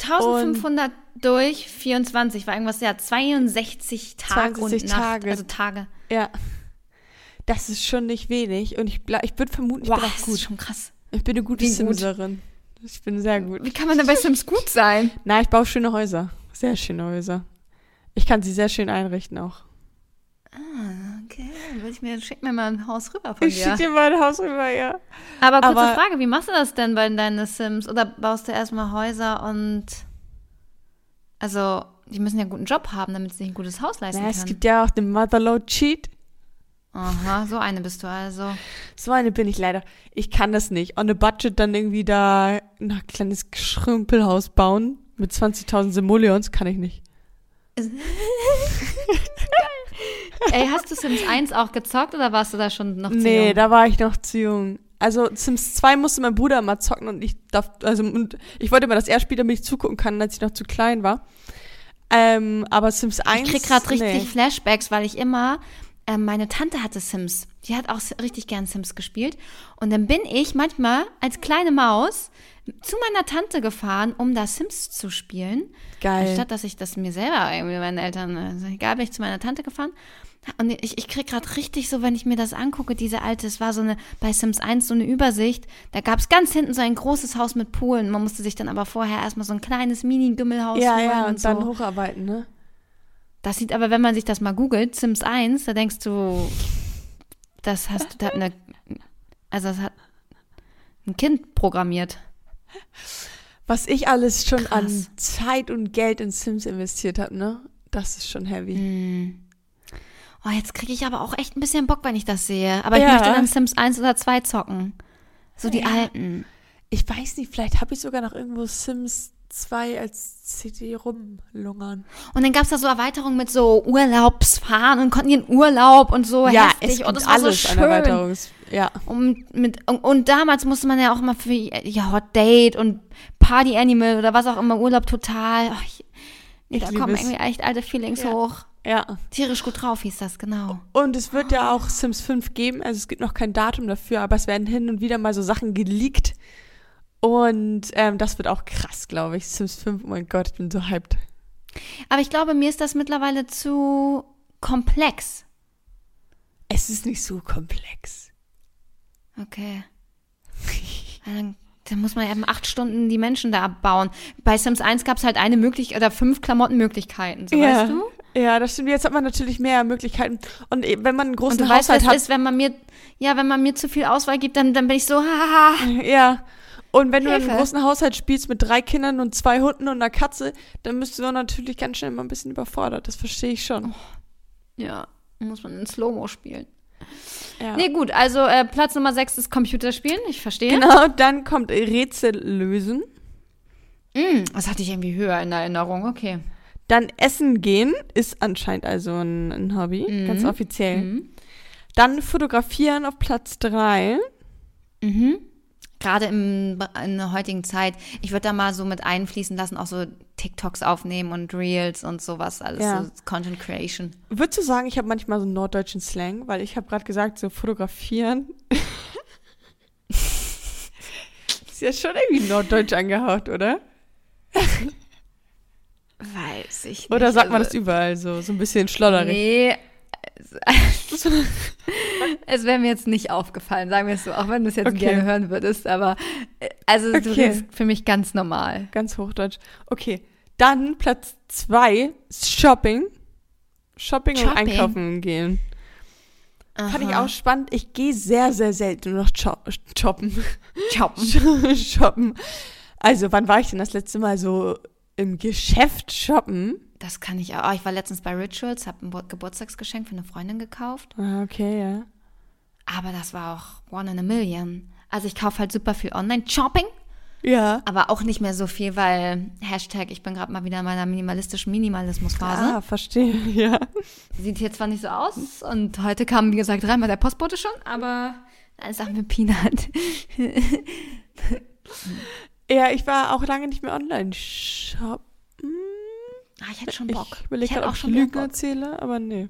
1500 durch 24 war irgendwas, ja, 62 Tag 62 und Nacht, Tage. also Tage. Ja. Das ist schon nicht wenig. Und ich, ich würde vermuten, ich Wow, bin das auch ist gut. schon krass. Ich bin eine gute Wie gut? Simserin. Ich bin sehr gut. Wie kann man denn bei Sims gut sein? Na, ich baue schöne Häuser. Sehr schöne Häuser. Ich kann sie sehr schön einrichten auch. Ah, okay, würde ich mir, schick mir mal ein Haus rüber von Ich dir. schicke dir mal ein Haus rüber, ja. Aber kurze Aber- Frage, wie machst du das denn bei deinen Sims? Oder baust du erstmal Häuser und also, die müssen ja einen guten Job haben, damit sie sich ein gutes Haus leisten Na, es können. gibt ja auch den Motherload Cheat. Aha, so eine bist du also. So eine bin ich leider. Ich kann das nicht. On a budget dann irgendwie da ein kleines Schrümpelhaus bauen mit 20.000 Simoleons kann ich nicht. Ey, hast du Sims 1 auch gezockt oder warst du da schon noch zu Nee, jung? da war ich noch zu jung. Also Sims 2 musste mein Bruder immer zocken und ich darf, also und ich wollte immer, dass er spielt, damit ich zugucken kann, als ich noch zu klein war. Ähm, aber Sims 1. Ich krieg gerade richtig nee. Flashbacks, weil ich immer, ähm, meine Tante hatte Sims. Die hat auch richtig gern Sims gespielt. Und dann bin ich manchmal als kleine Maus zu meiner Tante gefahren, um da Sims zu spielen. Geil. Anstatt dass ich das mir selber irgendwie meinen Eltern, also egal, bin ich zu meiner Tante gefahren. Und ich, ich krieg gerade richtig so, wenn ich mir das angucke, diese alte, es war so eine, bei Sims 1 so eine Übersicht. Da gab es ganz hinten so ein großes Haus mit Poolen. Man musste sich dann aber vorher erstmal so ein kleines Mini-Gümmelhaus ja, holen ja, und, und so. dann hocharbeiten, ne? Das sieht aber, wenn man sich das mal googelt, Sims 1, da denkst du, das hast du da eine, also das hat ein Kind programmiert. Was ich alles schon an Krass. Zeit und Geld in Sims investiert habe, ne? Das ist schon heavy. Hm. Oh, jetzt kriege ich aber auch echt ein bisschen Bock, wenn ich das sehe. Aber ich Ja. möchte dann Sims 1 oder 2 zocken. So die Ja. alten. Ich weiß nicht, vielleicht habe ich sogar noch irgendwo Sims 2 als CD rumlungern. Und dann gab es da so Erweiterungen mit so Urlaubsfahren und konnten ihren Urlaub und so ja, heftig. es und das so alles an schön. Erweiterungs... Ja. Und, mit, und, und damals musste man ja auch immer für ja, Hot Date und Party Animal oder was auch immer Urlaub total. Oh, ich, nee, Ich da kommen es. irgendwie echt alte Feelings Ja. hoch. Ja. Tierisch gut drauf hieß das, genau. Und es wird ja auch Sims 5 geben. Also es gibt noch kein Datum dafür, aber es werden hin und wieder mal so Sachen geleakt. Und ähm, das wird auch krass, glaube ich. Sims 5, oh mein Gott, ich bin so hyped. Aber ich glaube, mir ist das mittlerweile zu komplex. Es ist nicht so komplex. Okay. Dann, dann muss man eben acht Stunden die Menschen da abbauen. Bei Sims 1 gab es halt eine Möglichkeit oder fünf Klamottenmöglichkeiten, so weißt du? Ja, das stimmt. Jetzt hat man natürlich mehr Möglichkeiten. Und eben, wenn man einen Und großen du weißt, Haushalt was hat, ist, wenn man mir, ja, wenn man mir zu viel Auswahl gibt, dann, dann bin ich so, haha. Ja. Und wenn du Hilfe. einen großen Haushalt spielst mit drei Kindern und zwei Hunden und einer Katze, dann bist du natürlich ganz schnell mal ein bisschen überfordert. Das verstehe ich schon. Ja, muss man in Slow-Mo spielen. Ja. Nee, gut, also äh, Platz Nummer 6 ist Computerspielen, ich verstehe. Genau, dann kommt Rätsel lösen. Mm, das hatte ich irgendwie höher in Erinnerung, okay. Dann Essen gehen ist anscheinend also ein, ein Hobby, Mhm. ganz offiziell. Mhm. Dann fotografieren auf Platz drei. Mhm. Gerade in der heutigen Zeit, ich würde da mal so mit einfließen lassen, auch so TikToks aufnehmen und Reels und sowas, alles Ja. so Content Creation. Würdest du sagen, ich habe manchmal so einen norddeutschen Slang? Weil ich habe gerade gesagt, so fotografieren. ist ja schon irgendwie norddeutsch angehaucht, oder? Weiß ich nicht. Oder sagt man also- das überall so, so ein bisschen schlodderig? Nee. Es, es wäre mir jetzt nicht aufgefallen, sagen wir es so, auch wenn du es jetzt Okay. gerne hören würdest, aber äh, also du Okay. redest für mich ganz normal. Ganz hochdeutsch. Okay. Dann Platz zwei ist Shopping. Shopping, und Shopping? einkaufen gehen. Fand ich Aha. auch spannend. Ich gehe sehr, sehr selten noch shoppen. Shoppen. shoppen. Also, wann war ich denn das letzte Mal so im Geschäft shoppen? Das kann ich auch. Oh, ich war letztens bei Rituals, habe ein Geburtstagsgeschenk für eine Freundin gekauft. Ah, okay, ja. Aber das war auch one in a million. Also ich kaufe halt super viel Online-Shopping, Ja. aber auch nicht mehr so viel, weil Hashtag, ich bin gerade mal wieder in meiner minimalistischen Minimalismusphase. Ah, verstehe, ja. Sieht jetzt zwar nicht so aus und heute kam, wie gesagt, dreimal der Postbote schon, aber dann sag mir Peanut. Ja, ich war auch lange nicht mehr online shoppen. Ah, ich hätte schon Bock. Ich überlege hätte gerade, auch ich schon Lügen erzähle, aber nee.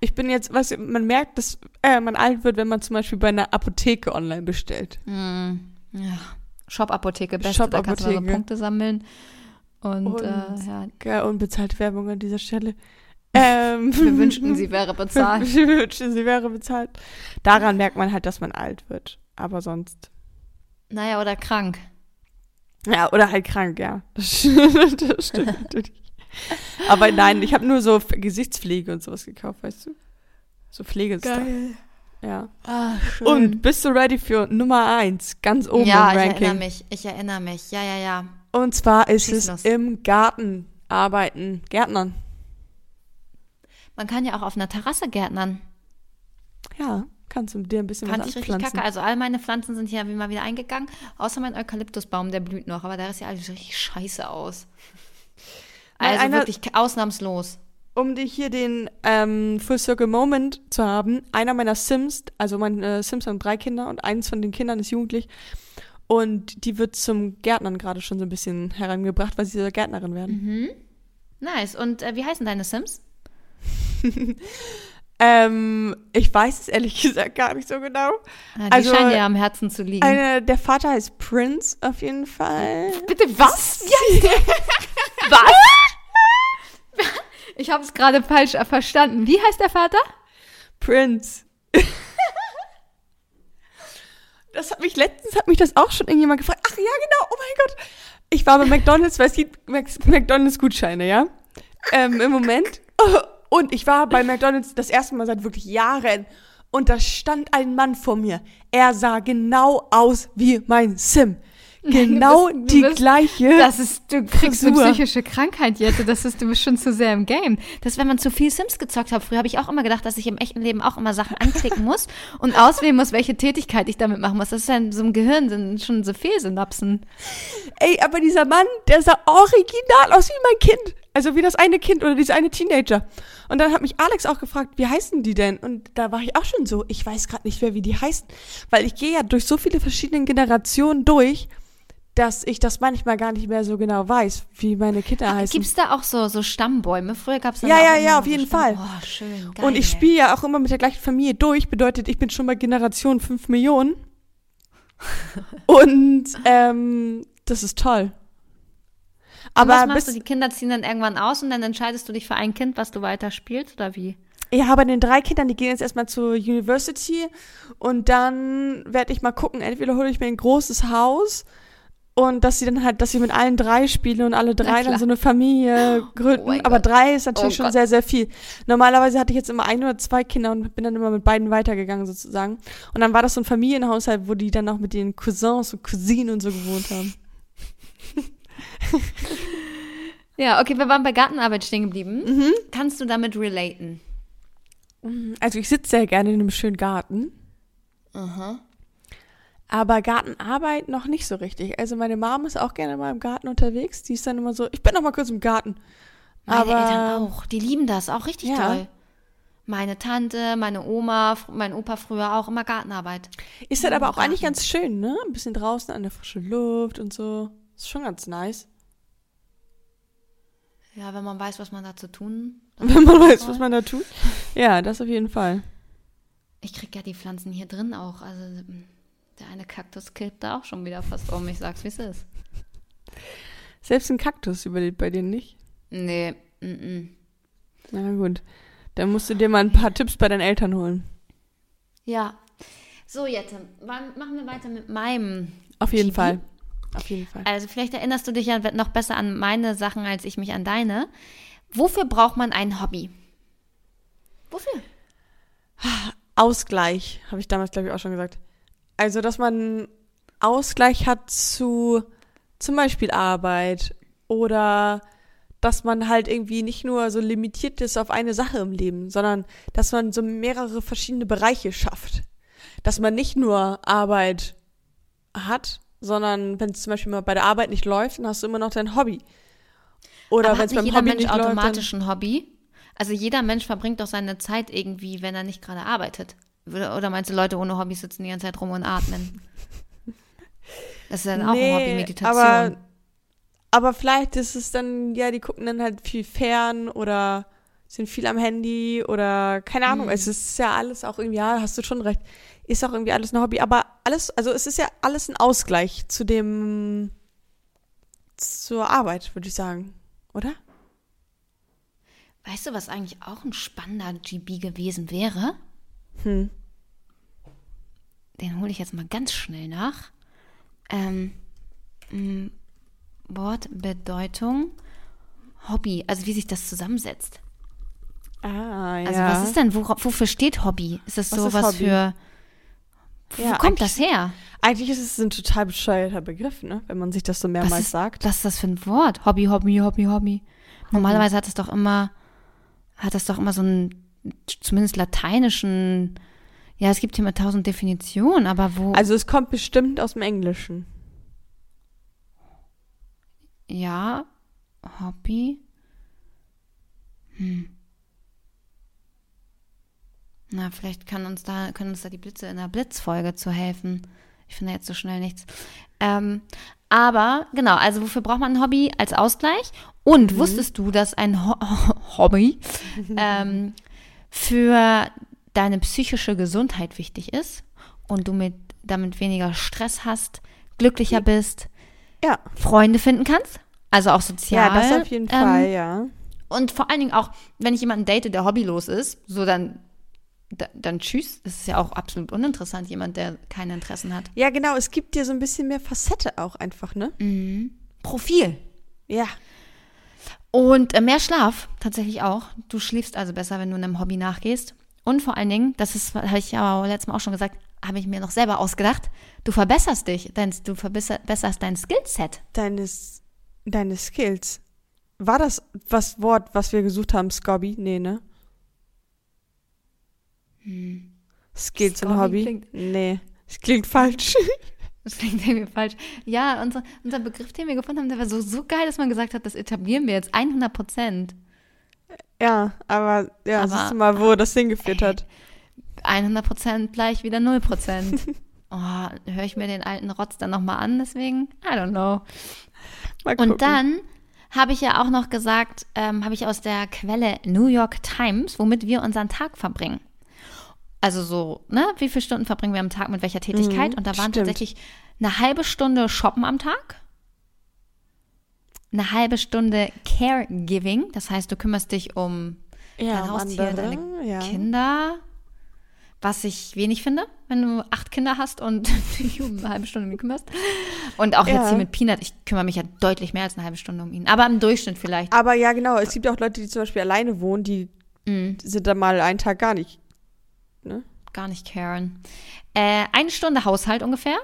Ich bin jetzt, weißt du, man merkt, dass äh, man alt wird, wenn man zum Beispiel bei einer Apotheke online bestellt. Mm, ja. Shop-Apotheke, beste, da kannst du so Shop-Apotheke. Punkte sammeln. Und, Und- äh, ja, unbezahlte Werbung an dieser Stelle. Ähm, wir wünschten, sie wäre bezahlt. Wir wünschten, sie wäre bezahlt. Daran merkt man halt, dass man alt wird. Aber sonst. Naja, oder krank. Ja, oder halt krank, ja. Das stimmt, das stimmt natürlich. Aber nein, ich habe nur so Gesichtspflege und sowas gekauft, weißt du? So Pflegestuff. Ja. Ah, schön. Und bist du ready für Nummer eins, ganz oben ja, im ich Ranking? erinnere mich. Ich erinnere mich. Ja, ja, ja. Und zwar ist Schieß es los. im Garten arbeiten, Gärtnern. Man kann ja auch auf einer Terrasse gärtnern. Ja, kannst du dir ein bisschen Fand was ich richtig kacke. Also all meine Pflanzen sind hier wie mal wieder eingegangen. Außer mein Eukalyptusbaum, der blüht noch. Aber der ist ja alles richtig scheiße aus. Also einer- wirklich ausnahmslos. Um dir hier den ähm, Full Circle Moment zu haben, einer meiner Sims, also meine äh, Sims haben drei Kinder und eins von den Kindern ist jugendlich und die wird zum Gärtnern gerade schon so ein bisschen herangebracht, weil sie soll Gärtnerin werden. Mhm. Nice. Und äh, wie heißen deine Sims? Ähm, ich weiß es ehrlich gesagt gar nicht so genau. Ja, die Also, scheinen dir am Herzen zu liegen. Eine, der Vater heißt Prince auf jeden Fall. Bitte was? was? Ich habe es gerade falsch verstanden. Wie heißt der Vater? Prince. das hat mich letztens hat mich das auch schon irgendjemand gefragt. Ach ja, genau. Oh mein Gott. Ich war bei McDonald's, weil es gibt McDonald's Gutscheine, ja? Ähm, Im Moment. Und ich war bei McDonald's das erste Mal seit wirklich Jahren. Und da stand ein Mann vor mir. Er sah genau aus wie mein Sim. Genau du bist- die bist- gleiche. Das ist, du kriegst eine Frisur. psychische Krankheit, Jette. Das ist, du bist schon zu sehr im Game. Das wenn man zu viel Sims gezockt hat. Früher habe ich auch immer gedacht, dass ich im echten Leben auch immer Sachen anklicken muss und auswählen muss, welche Tätigkeit ich damit machen muss. Das ist ja in so einem Gehirn sind schon so Fehlsynapsen. Ey, aber dieser Mann, der sah original aus wie mein Kind. Also wie das eine Kind oder dieser eine Teenager. Und dann hat mich Alex auch gefragt, wie heißen die denn? Und da war ich auch schon so, ich weiß gerade nicht mehr, wie die heißen. Weil ich gehe ja durch so viele verschiedene Generationen durch, dass ich das manchmal gar nicht mehr so genau weiß, wie meine Kinder heißen. Gibt's da auch so, so Stammbäume? Früher gab's da Ja, ja, ja, auf jeden Stamm- Fall. Oh, schön. Geil. Und ich spiele ja auch immer mit der gleichen Familie durch, bedeutet, ich bin schon bei Generation 5 Millionen. Und ähm, das ist toll. Aber was Aber machst du? Die Kinder ziehen dann irgendwann aus und dann entscheidest du dich für ein Kind, was du weiter spielst oder wie? Ja, aber den drei Kindern, die gehen jetzt erstmal zur University und dann werde ich mal gucken, entweder hole ich mir ein großes Haus und dass sie dann halt, dass sie mit allen drei spielen und alle drei dann so eine Familie gründen. mein aber Gott. drei ist natürlich Oh schon Gott. sehr, sehr viel. Normalerweise hatte ich jetzt immer ein oder zwei Kinder und bin dann immer mit beiden weitergegangen sozusagen. Und dann war das so ein Familienhaushalt, wo die dann auch mit den Cousins und Cousinen und so gewohnt haben. Ja, okay, wir waren bei Gartenarbeit stehen geblieben. Mhm. Kannst du damit relaten? Also ich sitze sehr gerne in einem schönen Garten. Aber Gartenarbeit noch nicht so richtig. Also meine Mom ist auch gerne mal im Garten unterwegs. Die ist dann immer so, ich bin noch mal kurz im Garten. Meine Aber Eltern auch. Die lieben das auch richtig Ja. toll. Meine Tante, meine Oma, mein Opa früher auch immer Gartenarbeit. ist halt aber auch Garten. eigentlich ganz schön, ne? Ein bisschen draußen an der frischen Luft und so. Ist schon ganz nice. Ja, wenn man weiß, was man da zu tun. Wenn man weiß, was man da tut. Ja, das auf jeden Fall. Ich krieg ja die Pflanzen hier drin auch. Also mm, der eine Kaktus kippt da auch schon wieder fast um. Ich sag's, wie es ist. Selbst ein Kaktus überlebt bei dir nicht. Nee, mm -mm. Na gut. Dann musst du dir mal ein paar Tipps bei deinen Eltern holen. Ja. So, Jette, machen wir weiter mit meinem Auf jeden GB? Fall. Auf jeden Fall. Also vielleicht erinnerst du dich ja noch besser an meine Sachen, als ich mich an deine. Wofür braucht man ein Hobby? Wofür? Ausgleich, habe ich damals, glaube ich, auch schon gesagt. Also, dass man Ausgleich hat zu zum Beispiel Arbeit oder dass man halt irgendwie nicht nur so limitiert ist auf eine Sache im Leben, sondern dass man so mehrere verschiedene Bereiche schafft. Dass man nicht nur Arbeit hat, sondern wenn es zum Beispiel mal bei der Arbeit nicht läuft, dann hast du immer noch dein Hobby. Oder wenn hat es beim jeder Hobby Mensch nicht läuft, automatisch ein Hobby? Also jeder Mensch verbringt doch seine Zeit irgendwie, wenn er nicht gerade arbeitet. Oder meinst du, Leute ohne Hobby sitzen die ganze Zeit rum und atmen? Das ist dann auch ein Hobby, Meditation. Aber, aber vielleicht ist es dann, ja, die gucken dann halt viel fern oder sind viel am Handy oder keine Ahnung. Mhm. Es ist ja alles auch irgendwie, ja, hast du schon recht, ist auch irgendwie alles ein Hobby. Aber alles, also es ist ja alles ein Ausgleich zu dem, zur Arbeit, würde ich sagen. Oder? weißt du, was eigentlich auch ein spannender GB gewesen wäre? Hm. Den hole ich jetzt mal ganz schnell nach. Ähm, m, Wortbedeutung, Hobby, also wie sich das zusammensetzt. Ah, ja. Also was ist denn, wora- wofür steht Hobby? Ist das Was so ist was für, wo Ja, kommt das her? Eigentlich ist es ein total bescheuerter Begriff, ne? Wenn man sich das so mehrmals was ist, sagt. Was ist das für ein Wort? Hobby, Hobby, Hobby, Hobby. Normalerweise hat es doch immer, hat das doch immer so einen, zumindest lateinischen, ja, es gibt hier mal tausend Definitionen, aber wo, Also es kommt bestimmt aus dem Englischen. ja, Hobby, hm. Na, vielleicht kann uns da, können uns da die Blitze in der Blitzfolge zu helfen. Ich finde jetzt so schnell nichts. Ähm, aber genau, also wofür braucht man ein Hobby als Ausgleich? Und wusstest du, dass ein Ho Hobby ähm, für deine psychische Gesundheit wichtig ist und du mit, damit weniger Stress hast, glücklicher bist, Ja. Freunde finden kannst? Also auch sozial. Ja, das auf jeden ähm, Fall, ja. Und vor allen Dingen auch, wenn ich jemanden date, der hobbylos ist, so dann, da, dann tschüss. Das ist ja auch absolut uninteressant, jemand, der keine Interessen hat. Ja, genau, es gibt dir so ein bisschen mehr Facette auch einfach, ne? Profil. Ja. Und äh, mehr Schlaf, tatsächlich auch. Du schläfst also besser, wenn du einem Hobby nachgehst. Und vor allen Dingen, das ist, habe ich ja letztes Mal auch schon gesagt, habe ich mir noch selber ausgedacht, du verbesserst dich, dein, du verbesserst dein Skillset. Deine, S- deine Skills. War das was Wort, was wir gesucht haben, Scobby? Nee, ne? Skills und Scobby Hobby? klingt- Nee. Es klingt falsch. Das klingt irgendwie falsch. Ja, unser, unser Begriff, den wir gefunden haben, der war so, so geil, dass man gesagt hat, das etablieren wir jetzt 100 Prozent. ja, aber ja, Aber- siehst du mal, wo das hingeführt hat. 100 Prozent gleich wieder 0 Prozent. Oh, höre ich mir den alten Rotz dann nochmal an, deswegen, I don't know. Und dann habe ich ja auch noch gesagt, ähm, habe ich aus der Quelle New York Times, womit wir unseren Tag verbringen. Also so, ne, wie viele Stunden verbringen wir am Tag mit welcher Tätigkeit? Mhm, Und da waren stimmt. tatsächlich eine halbe Stunde Shoppen am Tag, eine halbe Stunde Caregiving, das heißt, du kümmerst dich um ja, dein Haustier, andere, deine ja. Kinder, was ich wenig finde, wenn du acht Kinder hast und dich um eine halbe Stunde um ihn kümmerst. Und auch jetzt Ja. hier mit Peanut, ich kümmere mich ja deutlich mehr als eine halbe Stunde um ihn. Aber im Durchschnitt vielleicht. Aber ja, genau, es gibt auch Leute, die zum Beispiel alleine wohnen, die Mhm. sind dann mal einen Tag gar nicht. Ne? Gar nicht Karen. Äh, eine Stunde Haushalt ungefähr.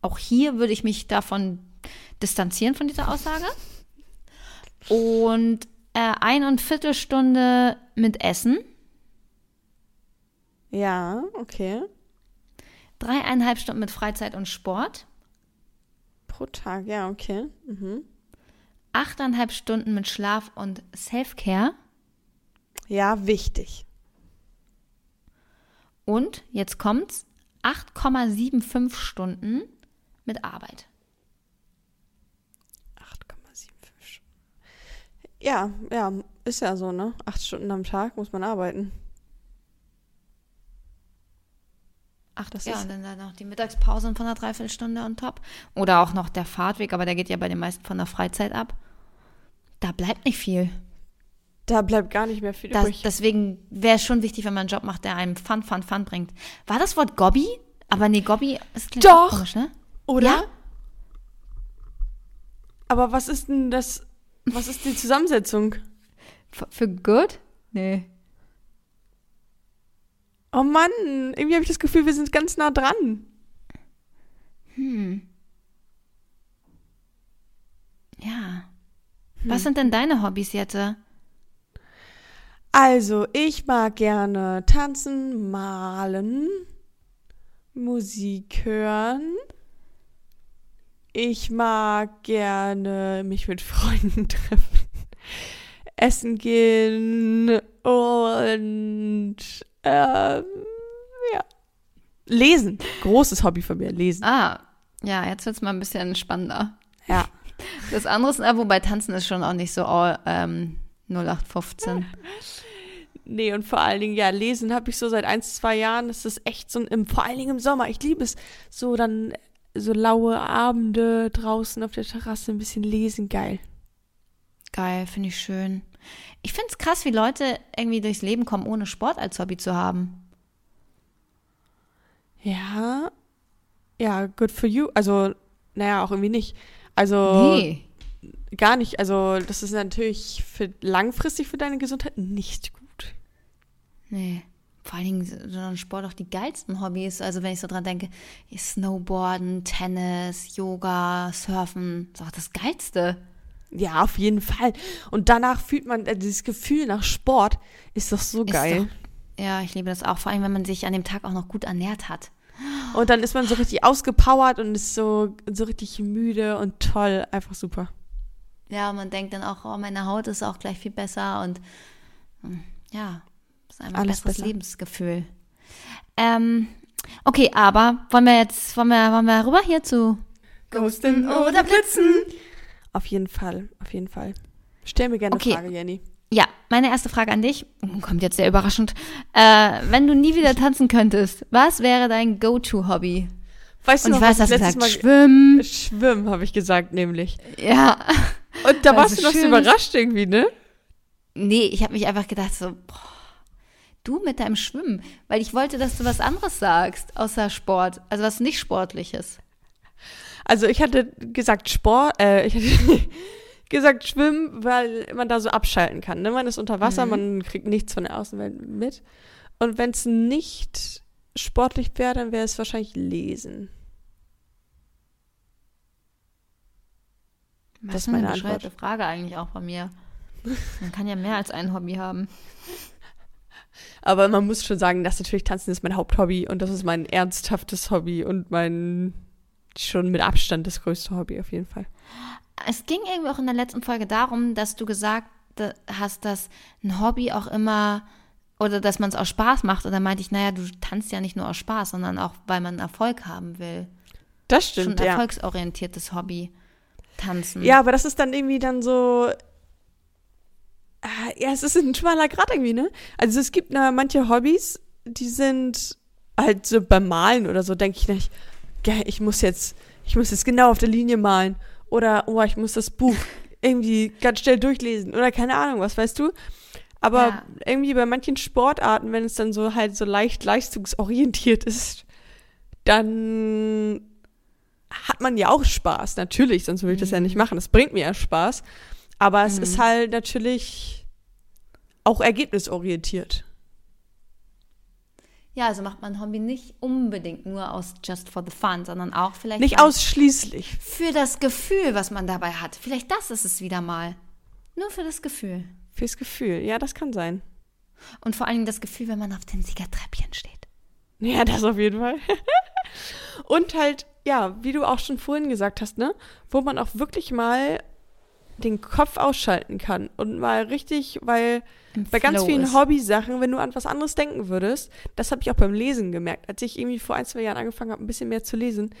Auch hier würde ich mich davon distanzieren von dieser Aussage. Und äh, eine und Viertelstunde mit Essen. Ja, okay. Dreieinhalb Stunden mit Freizeit und Sport. Pro Tag, ja, okay. Mhm. Achteinhalb Stunden mit Schlaf und Self-Care. Ja, wichtig. Und, jetzt kommt's, 8,75 Stunden mit Arbeit. 8,75 Stunden. Ja, ja, ist ja so, ne? Acht Stunden am Tag muss man arbeiten. Ach, Das ja, ist- und dann, dann noch die Mittagspause von einer Dreiviertelstunde on top. Oder auch noch der Fahrtweg, aber der geht ja bei den meisten von der Freizeit ab. Da bleibt nicht viel. Da bleibt gar nicht mehr viel Das, übrig. deswegen wäre es schon wichtig, wenn man einen Job macht, der einem Fun, Fun, Fun bringt. War das Wort Gobby? Aber nee, Gobby ist Doch. komisch, ne? Oder? Ja. Aber was ist denn das? Was ist die Zusammensetzung? Für, good? Nee. Oh Mann, irgendwie habe ich das Gefühl, wir sind ganz nah dran. Ja. Was sind denn deine Hobbys, Jette? Also, ich mag gerne tanzen, malen, Musik hören. Ich mag gerne mich mit Freunden treffen, essen gehen und ähm, ja. Lesen. Großes Hobby von mir, lesen. Ah, ja, jetzt wird's mal ein bisschen spannender. Ja. Das andere ist, wobei Tanzen ist schon auch nicht so all, ähm, 0815. Nee, und vor allen Dingen, ja, lesen habe ich so seit ein, zwei Jahren. Das ist echt so, im, vor allen Dingen im Sommer. Ich liebe es. So dann so laue Abende draußen auf der Terrasse, ein bisschen lesen, geil. Geil, finde ich schön. Ich finde es krass, wie Leute irgendwie durchs Leben kommen, ohne Sport als Hobby zu haben. Ja. Ja, good for you. Also, naja, auch irgendwie nicht. Also, Nee. Gar nicht. Also, das ist natürlich für, langfristig für deine Gesundheit nicht gut. Nee. Vor allen Dingen sind Sport auch die geilsten Hobbys. Also wenn ich so dran denke, Snowboarden, Tennis, Yoga, Surfen, ist auch das Geilste. Ja, auf jeden Fall. Und danach fühlt man, äh, dieses Gefühl nach Sport ist doch so Ist geil. Doch, ja, ich liebe das auch. Vor allem, wenn man sich an dem Tag auch noch gut ernährt hat. Und dann ist man so richtig ausgepowert und ist so, so richtig müde und toll. Einfach super. Ja, und man denkt dann auch, oh, meine Haut ist auch gleich viel besser und hm, ja, ist einfach ein Alles besseres besser. Lebensgefühl. Ähm, okay, aber wollen wir jetzt, wollen wir, wollen wir rüber hier zu Ghosten oder Blitzen? Auf jeden Fall, auf jeden Fall. Stell mir gerne Okay. eine Frage, Jenny. Ja, meine erste Frage an dich, kommt jetzt sehr überraschend. Äh, wenn du nie wieder tanzen könntest, was wäre dein Go-To-Hobby? Weißt Und du ich noch, weiß, was dass du ich gesagt letztes Schwimmen. Mal Schwimmen, habe ich gesagt, nämlich. Ja. Und da Weil warst du noch so schön überrascht irgendwie, ne? Nee, ich habe mich einfach gedacht so, boah, du mit deinem Schwimmen, weil ich wollte, dass du was anderes sagst, außer Sport, also was nicht Sportliches. Also ich hatte gesagt Sport, äh, ich hatte gesagt Schwimmen, weil man da so abschalten kann. Ne? Man ist unter Wasser, Mhm. man kriegt nichts von der Außenwelt mit. Und wenn es nicht sportlich wäre, dann wäre es wahrscheinlich Lesen. Was Das ist meine bescheuerte. Frage eigentlich auch von mir. Man kann ja mehr als ein Hobby haben. Aber man muss schon sagen, dass natürlich Tanzen ist mein Haupthobby und das ist mein ernsthaftes Hobby und mein schon mit Abstand das größte Hobby auf jeden Fall. Es ging irgendwie auch in der letzten Folge darum, dass du gesagt hast, dass ein Hobby auch immer oder dass man es aus Spaß macht. Und dann meinte ich, naja, du tanzt ja nicht nur aus Spaß, sondern auch, weil man Erfolg haben will. Das Schon stimmt, ein ja. erfolgsorientiertes Hobby. Tanzen. Ja, aber das ist dann irgendwie dann so. Ah, Ja, es ist ein schmaler Grad irgendwie, ne? Also es gibt na, manche Hobbys, die sind halt so beim Malen oder so, denke ich nicht, ich muss jetzt, ich muss jetzt genau auf der Linie malen. Oder, oh, ich muss das Buch irgendwie ganz schnell durchlesen. Oder keine Ahnung, was weißt du? Aber Ja. irgendwie bei manchen Sportarten, wenn es dann so halt so leicht leistungsorientiert ist, dann hat man ja auch Spaß, natürlich, sonst würde ich das ja nicht machen. Das bringt mir ja Spaß. Aber es ist halt natürlich auch ergebnisorientiert. Ja, also macht man Hobby nicht unbedingt nur aus just for the fun, sondern auch vielleicht Nicht ausschließlich. für das Gefühl, was man dabei hat. Vielleicht das ist es wieder mal. Nur für das Gefühl. Fürs Gefühl. Ja, das kann sein. Und vor allen Dingen das Gefühl, wenn man auf den Siegertreppchen steht. Ja, das auf jeden Fall. Und halt, ja, wie du auch schon vorhin gesagt hast, ne, wo man auch wirklich mal den Kopf ausschalten kann und mal richtig, weil Im bei ganz vielen ist. Hobbysachen, wenn du an was anderes denken würdest, das habe ich auch beim Lesen gemerkt, als ich irgendwie vor ein, zwei Jahren angefangen habe, ein bisschen mehr zu lesen.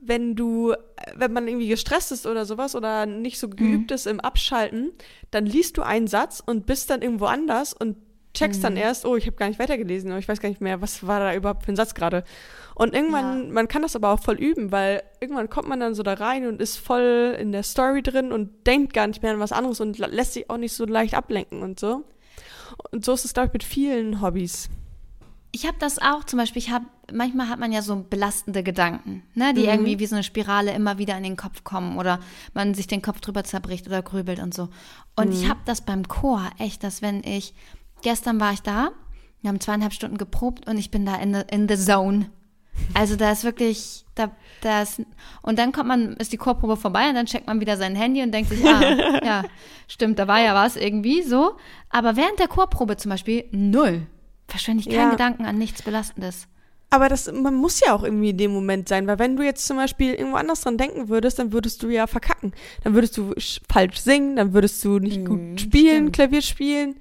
Wenn du, äh, wenn man irgendwie gestresst ist oder sowas oder nicht so geübt ist im Abschalten, dann liest du einen Satz und bist dann irgendwo anders und checkst dann erst, oh, ich habe gar nicht weitergelesen oder ich weiß gar nicht mehr, was war da überhaupt für ein Satz gerade. Und irgendwann, Ja. man kann das aber auch voll üben, weil irgendwann kommt man dann so da rein und ist voll in der Story drin und denkt gar nicht mehr an was anderes und lässt sich auch nicht so leicht ablenken und so. Und so ist es, glaube ich, mit vielen Hobbys. Ich habe das auch zum Beispiel, ich habe, manchmal hat man ja so belastende Gedanken, ne, die Mhm. irgendwie wie so eine Spirale immer wieder in den Kopf kommen oder man sich den Kopf drüber zerbricht oder grübelt und so. Und Mhm. ich habe das beim Chor echt, dass wenn ich, gestern war ich da, wir haben zweieinhalb Stunden geprobt und ich bin da in the, in the zone. Also da ist wirklich, da, da ist, und dann kommt man, ist die Chorprobe vorbei und dann checkt man wieder sein Handy und denkt sich, ah, ja, stimmt, da war ja was irgendwie so. Aber während der Chorprobe zum Beispiel null. Verschwende ich keinen Ja. Gedanken an nichts Belastendes. Aber das, man muss ja auch irgendwie in dem Moment sein, weil wenn du jetzt zum Beispiel irgendwo anders dran denken würdest, dann würdest du ja verkacken. Dann würdest du sch- falsch singen, dann würdest du nicht gut spielen, stimmt. Klavier spielen.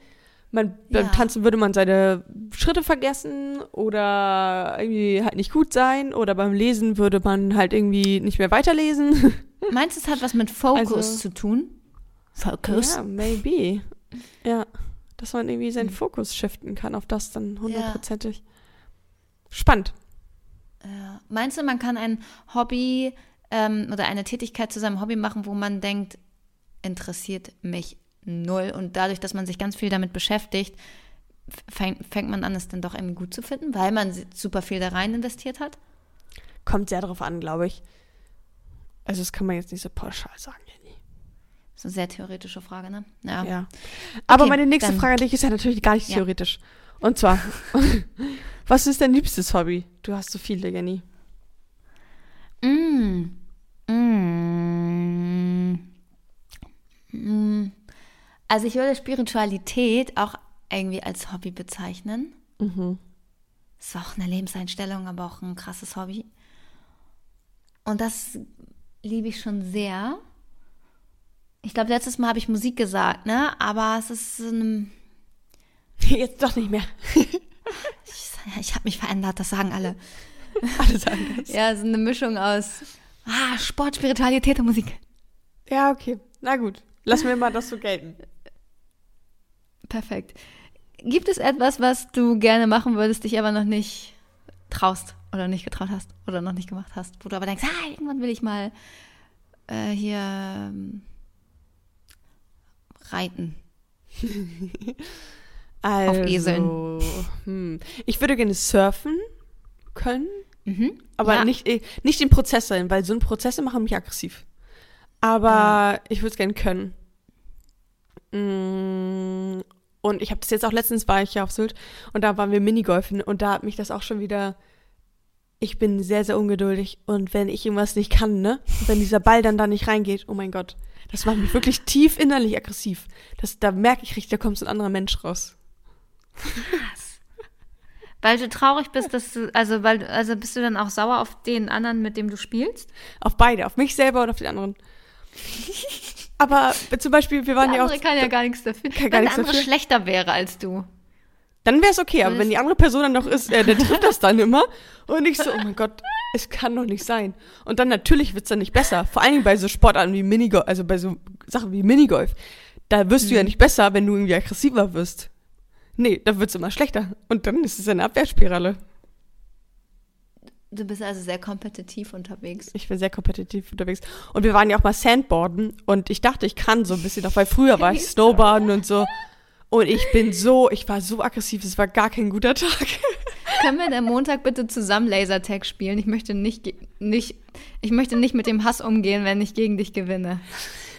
Man, Beim Ja. Tanzen würde man seine Schritte vergessen oder irgendwie halt nicht gut sein oder beim Lesen würde man halt irgendwie nicht mehr weiterlesen. Meinst du, es hat was mit Fokus Also- zu tun? Fokus? Ja, maybe. Ja, dass man irgendwie seinen Fokus shiften kann auf das dann hundertprozentig. Spannend. Ja. Meinst du, man kann ein Hobby ähm, oder eine Tätigkeit zu seinem Hobby machen, wo man denkt, interessiert mich null und dadurch, dass man sich ganz viel damit beschäftigt, fängt, fängt man an, es dann doch irgendwie gut zu finden, weil man super viel da rein investiert hat? Kommt sehr drauf an, glaube ich. Also das kann man jetzt nicht so pauschal sagen, Jenny. Eine sehr theoretische Frage, ne? Ja. Ja. Aber Okay, meine nächste Frage an dich ist ja natürlich gar nicht Ja. theoretisch. Und zwar, was ist dein liebstes Hobby? Du hast so viele, Jenny. Mm. Mm. Mm. Also ich würde Spiritualität auch irgendwie als Hobby bezeichnen. Mhm. Ist auch eine Lebenseinstellung, aber auch ein krasses Hobby. Und das liebe ich schon sehr. Ich glaube, letztes Mal habe ich Musik gesagt, ne? Aber es ist ein, Jetzt doch nicht mehr. ich, ich habe mich verändert, das sagen alle. Alles anders. Ja, so eine Mischung aus ah, Sport, Spiritualität und Musik. Ja, okay. Na gut. Lassen wir mal das so gelten. Perfekt. Gibt es etwas, was du gerne machen würdest, dich aber noch nicht traust oder nicht getraut hast oder noch nicht gemacht hast, wo du aber denkst, ah, irgendwann will ich mal äh, hier ähm, reiten. Also, Eseln. Hm. Ich würde gerne surfen können, Mhm. aber Ja. nicht, eh, nicht den Prozess sein, weil so ein Prozesse machen mich aggressiv. Aber ich würde es gerne können. Und ich habe das jetzt auch letztens war ich ja auf Sylt und da waren wir Minigolfen und da hat mich das auch schon wieder. Ich bin sehr, sehr ungeduldig und wenn ich irgendwas nicht kann, ne? Wenn dieser Ball dann da nicht reingeht, oh mein Gott, das macht mich wirklich tief innerlich aggressiv. Das, da merke ich richtig, da kommt so ein anderer Mensch raus. Weil du traurig bist, dass du, also weil also bist du dann auch sauer auf den anderen, mit dem du spielst? Auf beide, auf mich selber und auf den anderen. Aber zum Beispiel, wir waren Der ja auch. andere kann ja gar nichts dafür. Kann Wenn gar der nichts andere dafür. schlechter wäre als du. Dann wäre es okay, aber wenn die andere Person dann noch ist, äh, der trifft das dann immer und ich so, oh mein Gott, es kann doch nicht sein. Und dann natürlich wird's dann nicht besser. Vor allen Dingen bei so Sportarten wie Minigolf, also bei so Sachen wie Minigolf. Da wirst du ja nicht besser, wenn du irgendwie aggressiver wirst. Nee, da wird's immer schlechter. Und dann ist es eine Abwärtsspirale. Du bist also sehr kompetitiv unterwegs. Ich bin sehr kompetitiv unterwegs. Und wir waren ja auch mal Sandboarden und ich dachte, ich kann so ein bisschen noch, weil früher war ich Snowboarden und so. Und ich bin so, ich war so aggressiv, es war gar kein guter Tag. Können wir denn Montag bitte zusammen Lasertag spielen? Ich möchte nicht, nicht, ich möchte nicht mit dem Hass umgehen, wenn ich gegen dich gewinne.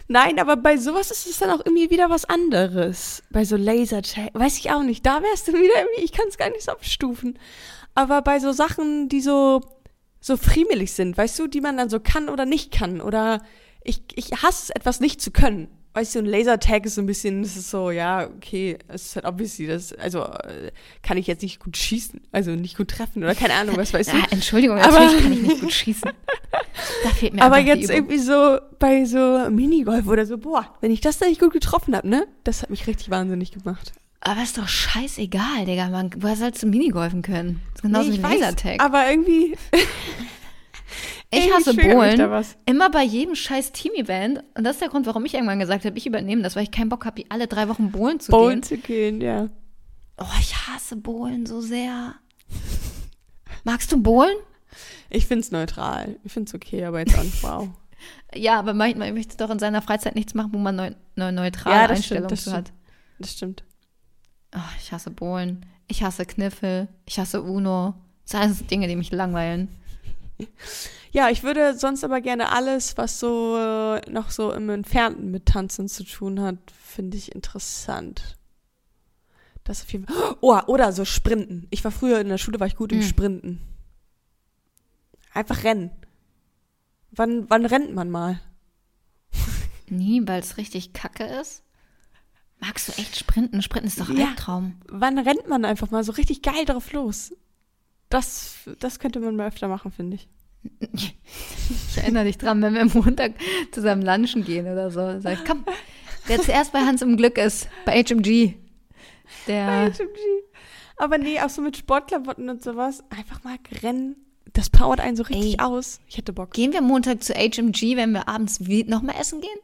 Nein, aber bei sowas ist es dann auch irgendwie wieder was anderes. Bei so Lasertag, weiß ich auch nicht. Da wärst du wieder irgendwie, ich kann es gar nicht so abstufen. Aber bei so Sachen, die so, so friemelig sind, weißt du, die man dann so kann oder nicht kann. Oder ich, ich hasse es, etwas nicht zu können. Weißt du, ein Lasertag ist so ein bisschen, das ist so, ja, okay, es ist halt obviously, das, also äh, kann ich jetzt nicht gut schießen, also nicht gut treffen oder keine Ahnung, was weißt du. Ja, Entschuldigung, Aber- natürlich kann ich nicht gut schießen. Da fehlt mir Aber jetzt irgendwie so bei so Minigolf oder so, boah, wenn ich das da nicht gut getroffen habe, ne? Das hat mich richtig wahnsinnig gemacht. Aber ist doch scheißegal, Digga. Man, woher sollst du Minigolfen können? Das ist genauso Nee, wie ein Lasertag. Aber irgendwie. Ich hasse da Bohlen. Immer bei jedem scheiß Team-Event. Und das ist der Grund, warum ich irgendwann gesagt habe, ich übernehme das, weil ich keinen Bock habe, alle drei Wochen Bohlen zu Bowlen gehen. zu gehen, ja. Oh, ich hasse Bohlen so sehr. Magst du Bohlen? Ich find's neutral. Ich find's okay, aber jetzt auch nicht wow. Ja, aber manchmal möchte doch in seiner Freizeit nichts machen, wo man neu, eine neutrale Ja, Einstellung stimmt, zu hat. Das stimmt. Oh, ich hasse Bohlen. Ich hasse Kniffel. Ich hasse Uno. Das sind alles Dinge, die mich langweilen. Ja, ich würde sonst aber gerne alles, was so äh, noch so im Entfernten mit Tanzen zu tun hat, finde ich interessant. Das auf jeden Fall. Oh, oder so Sprinten. Ich war früher in der Schule, war ich gut im Mm. Sprinten. Einfach rennen. Wann, wann rennt man mal? Nie, weil es richtig kacke ist. Magst du echt sprinten? Sprinten ist doch ein Ja. Albtraum. Wann rennt man einfach mal so richtig geil drauf los? Das, das könnte man mal öfter machen, finde ich. Ich erinnere dich dran, wenn wir am Montag zusammen lunchen gehen oder so. Sag ich, komm, der zuerst bei Hans im Glück ist, bei HMG. Der, HMG. Aber nee, auch so mit Sportklamotten und sowas. Einfach mal rennen. Das powert einen so richtig Ey. aus. Ich hätte Bock. gehen wir Montag zu HMG, wenn wir abends nochmal essen gehen?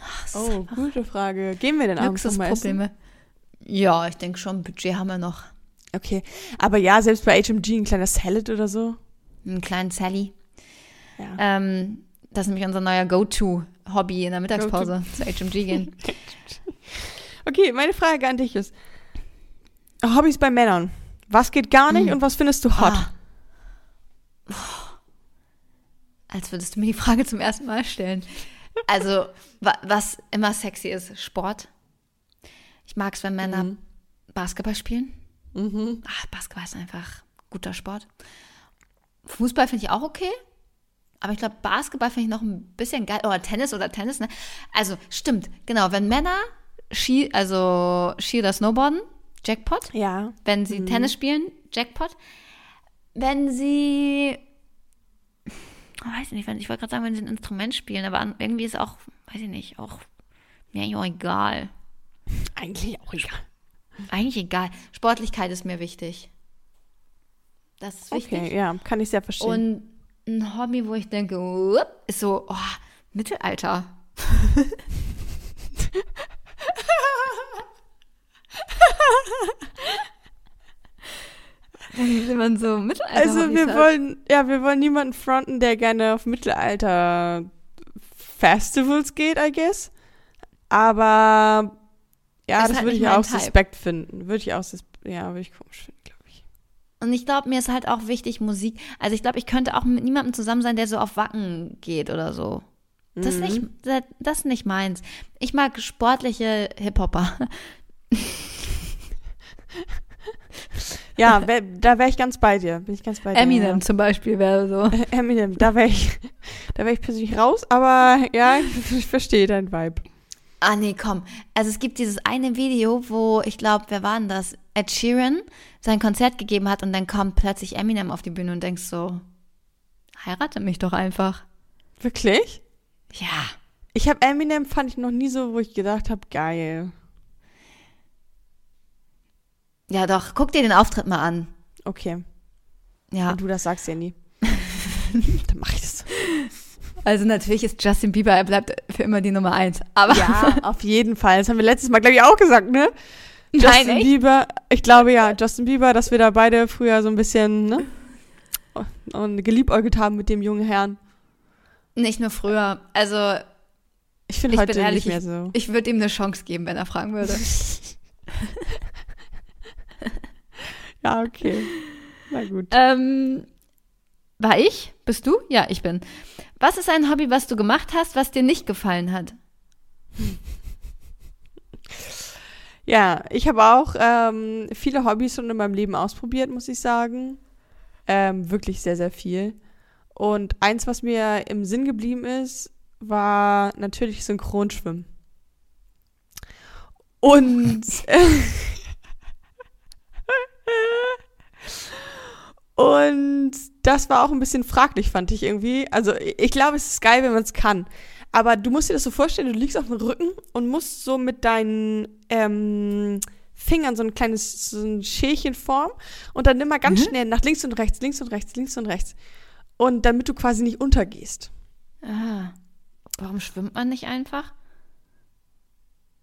Ach, Oh, gute Frage. Gehen wir denn abends noch mal essen? Ja, ich denke schon, Budget haben wir noch. Okay. Aber ja, selbst bei HMG ein kleiner Salad oder so. Einen kleinen Sally. Ja. Ähm, das ist nämlich unser neuer Go-To-Hobby in der Mittagspause, zu HMG gehen. Okay, meine Frage an dich ist: Hobbys bei Männern. Was geht gar nicht Hm. und was findest du hot? Ah. Als würdest du mir die Frage zum ersten Mal stellen. Also, wa was immer sexy ist, Sport. Ich mag es, wenn Männer Mhm. Basketball spielen. Mhm. Ah, Basketball ist einfach guter Sport. Fußball finde ich auch okay. Aber ich glaube, Basketball finde ich noch ein bisschen geil. Oder Tennis oder Tennis, ne? Also, stimmt, genau. Wenn Männer Ski, also Ski oder Snowboarden, Jackpot. Ja. Wenn sie Tennis spielen, Jackpot. Wenn sie, weiß ich nicht, wenn, ich wollte gerade sagen, wenn sie ein Instrument spielen, aber irgendwie ist auch, weiß ich nicht, auch mir eigentlich auch egal. Eigentlich auch egal. Eigentlich egal. Sportlichkeit ist mir wichtig. Das ist wichtig. Okay, ja, kann ich sehr verstehen. Und ein Hobby, wo ich denke, ist so, oh, Mittelalter. Wenn man so Mittelalter also wir hat. wollen, ja, wir wollen niemanden fronten, der gerne auf Mittelalter Festivals geht, I guess. Aber ja, Ist das halt würde ich auch Type. suspekt finden. Würde ich auch ja, würde ich komisch finden, glaube ich. Und ich glaube, mir ist halt auch wichtig Musik. Also ich glaube, ich könnte auch mit niemandem zusammen sein, der so auf Wacken geht oder so. Das ist nicht, Mhm. das, das ist nicht meins. Ich mag sportliche Hip-Hopper. Ja, wär, da wäre ich ganz bei dir. Bin ich ganz bei dir. Eminem zum Beispiel wäre so. Ja. Eminem, da wäre ich, da wäre ich persönlich raus, aber ja, ich verstehe deinen Vibe. Ah, nee, komm. Also es gibt dieses eine Video, wo, ich glaube, wer war denn das? Ed Sheeran sein Konzert gegeben hat und dann kommt plötzlich Eminem auf die Bühne und denkst so, heirate mich doch einfach. Wirklich? Ja. Ich habe Eminem fand ich noch nie so, wo ich gedacht habe, geil. Ja, doch, guck dir den Auftritt mal an. Okay. Ja. Und du das sagst ja nie. Dann mach ich das. Also natürlich ist Justin Bieber, er bleibt für immer die Nummer eins. Aber Ja, auf jeden Fall. Das haben wir letztes Mal, glaube ich, auch gesagt, ne? Nein, Justin echt? Bieber, ich glaube ja, Justin Bieber, dass wir da beide früher so ein bisschen, ne? Und geliebäugelt haben mit dem jungen Herrn. nicht nur früher. Also Ich finde Ich heute bin ehrlich, nicht mehr so. ich würde ihm eine Chance geben, wenn er fragen würde. Ja, okay. Na gut. ähm, war ich? Bist du? Ja, ich bin. Was ist ein Hobby, was du gemacht hast, was dir nicht gefallen hat? Ja, ich habe auch ähm, viele Hobbys schon in meinem Leben ausprobiert, muss ich sagen. Ähm, wirklich sehr, sehr viel. Und eins, was mir im Sinn geblieben ist, war natürlich Synchronschwimmen. Und und das war auch ein bisschen fraglich, fand ich irgendwie. Also ich glaube, es ist geil, wenn man es kann. Aber du musst dir das so vorstellen, du liegst auf dem Rücken und musst so mit deinen ähm, Fingern so ein kleines so ein Schälchen formen und dann immer ganz Mhm. schnell nach links und rechts, links und rechts, links und rechts. Und damit du quasi nicht untergehst. Ah. Warum schwimmt man nicht einfach?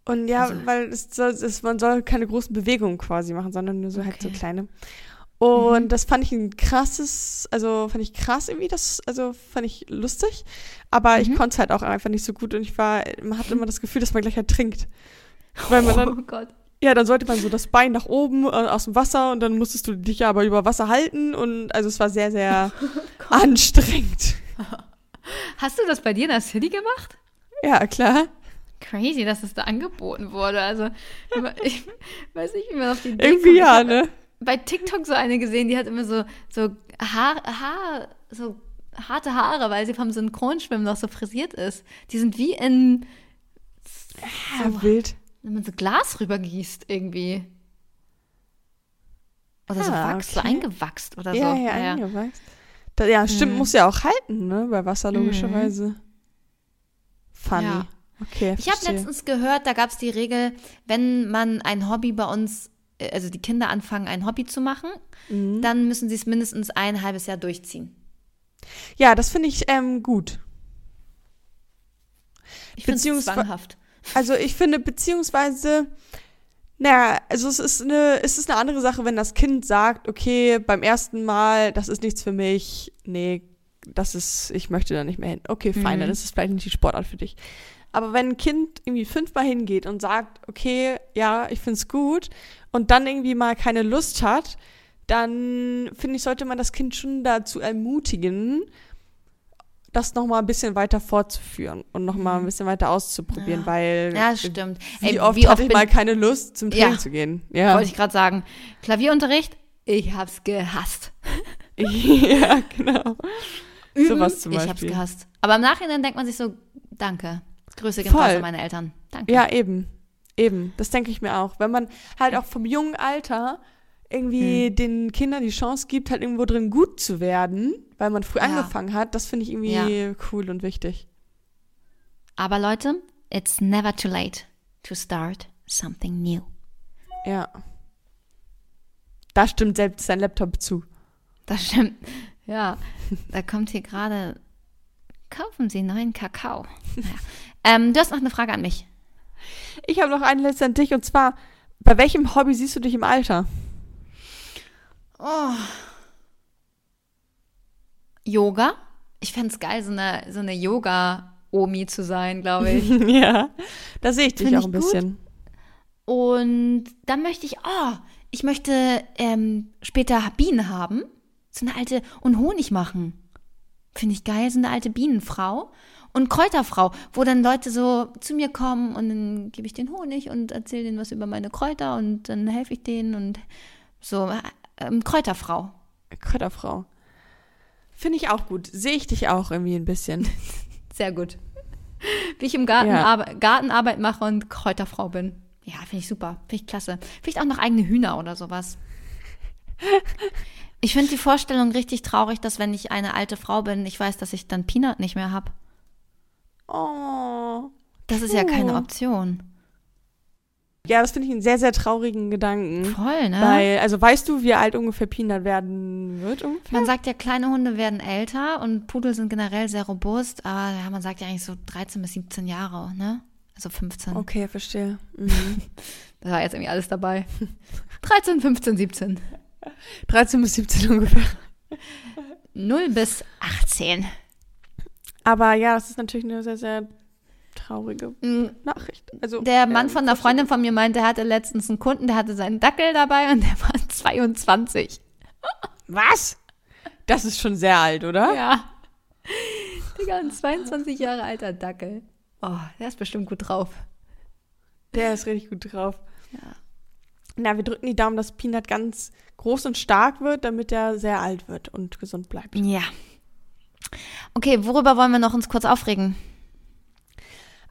Und ja, Also- weil es soll, es, man soll keine großen Bewegungen quasi machen, sondern nur so halt so Okay. kleine. Und Mhm. das fand ich ein krasses, also fand ich krass irgendwie, das, also fand ich lustig. Aber ich Mhm. konnte es halt auch einfach nicht so gut und ich war, man hatte immer das Gefühl, dass man gleich ertrinkt. Weil man dann, oh Gott. ja, dann sollte man so das Bein nach oben äh, aus dem Wasser und dann musstest du dich ja aber über Wasser halten und also es war sehr, sehr anstrengend. Hast du das bei dir in der City gemacht? Ja, klar. Crazy, dass es da angeboten wurde. Also, ich weiß nicht, wie man auf die Idee Irgendwie kommt. Ich ja, ne? Bei TikTok so eine gesehen, die hat immer so, so Haar, Haar, so harte Haare, weil sie vom Synchronschwimmen noch so frisiert ist. Die sind wie in, Ja, wild. wenn man so Glas rübergießt irgendwie. Oder so Ah, Wachs, so okay. eingewachst oder Ja, so. ja, eingewachst. Da, ja, stimmt, Mhm. muss ja auch halten, ne? Bei Wasser logischerweise. Funny. Ja. Okay, Ich habe letztens gehört, da gab es die Regel, wenn man ein Hobby bei uns, also die Kinder anfangen, ein Hobby zu machen, Mhm. dann müssen sie es mindestens ein halbes Jahr durchziehen. Ja, das finde ich ähm, gut. Ich finde es zwanghaft. Also ich finde, beziehungsweise, naja, also es ist eine, es ist eine andere Sache, wenn das Kind sagt, okay, beim ersten Mal, das ist nichts für mich, nee, das ist, ich möchte da nicht mehr hin. Okay, fein, Mhm. dann ist es vielleicht nicht die Sportart für dich. Aber wenn ein Kind irgendwie fünfmal hingeht und sagt, okay, ja, ich find's gut und dann irgendwie mal keine Lust hat, dann finde ich, sollte man das Kind schon dazu ermutigen, das nochmal ein bisschen weiter fortzuführen und nochmal ein bisschen weiter auszuprobieren, Ja. weil Ja, stimmt. wie Ey, oft wie hatte ich mal keine Lust, zum Training Ja. zu gehen? Ja. Wollte ich gerade sagen. Klavierunterricht, ich hab's gehasst. ja, genau. Sowas zum ich hab's Beispiel. gehasst. Aber im Nachhinein denkt man sich so, danke. Grüße gehen raus an meine Eltern. Danke. Ja, eben. Eben. Das denke ich mir auch. Wenn man halt auch vom jungen Alter irgendwie Hm. den Kindern die Chance gibt, halt irgendwo drin gut zu werden, weil man früh Ja. angefangen hat, das finde ich irgendwie cool und wichtig. Aber Leute, it's never too late to start something new. Ja. Da stimmt selbst sein Laptop zu. Das stimmt. Ja, da kommt hier gerade, kaufen Sie neuen Kakao. Naja. Ähm, du hast noch eine Frage an mich. Ich habe noch eine letzte an dich und zwar, bei welchem Hobby siehst du dich im Alter? Oh. Yoga. Ich fände es geil, so eine, so eine Yoga-Omi zu sein, glaube ich. ja, da sehe ich dich Find auch ein gut. bisschen. Und dann möchte ich, oh, ich möchte ähm, später Bienen haben. So eine alte und Honig machen. Finde ich geil, so eine alte Bienenfrau. Und Kräuterfrau, wo dann Leute so zu mir kommen und dann gebe ich den Honig und erzähle denen was über meine Kräuter und dann helfe ich denen und so. äh, Ähm, Kräuterfrau. Kräuterfrau. Finde ich auch gut. Sehe ich dich auch irgendwie ein bisschen. Sehr gut. Wie ich im Garten Ja. Arbe Gartenarbeit mache und Kräuterfrau bin. Ja, finde ich super. Finde ich klasse. Vielleicht auch noch eigene Hühner oder sowas. Ich finde die Vorstellung richtig traurig, dass wenn ich eine alte Frau bin, ich weiß, dass ich dann Peanut nicht mehr habe. Oh. Das ist ja keine. Option. Ja, das finde ich einen sehr, sehr traurigen Gedanken. Voll, ne? Weil, also weißt du, wie alt ungefähr Peanut werden wird ungefähr? man sagt ja, kleine Hunde werden älter und Pudel sind generell sehr robust, aber ja, man sagt ja eigentlich so 13 bis 17 Jahre, ne? Also 15. Okay, verstehe. Mhm. Da war jetzt irgendwie alles dabei. 13, 15, 17. 13 bis 17 ungefähr. 0 bis 18. Aber ja, das ist natürlich eine sehr, sehr traurige Mm, Nachricht. Also, Der Mann ähm, von einer Freundin von mir meinte, er hatte letztens einen Kunden, der hatte seinen Dackel dabei und der war 22. Was? Das ist schon sehr alt, oder? Ja. Digga, ein 22 Jahre alter Dackel. Oh, der ist bestimmt gut drauf. Der ist richtig gut drauf. Ja. Na, wir drücken die Daumen, dass Peanut ganz groß und stark wird, damit er sehr alt wird und gesund bleibt. Ja. Okay, worüber wollen wir noch uns kurz aufregen?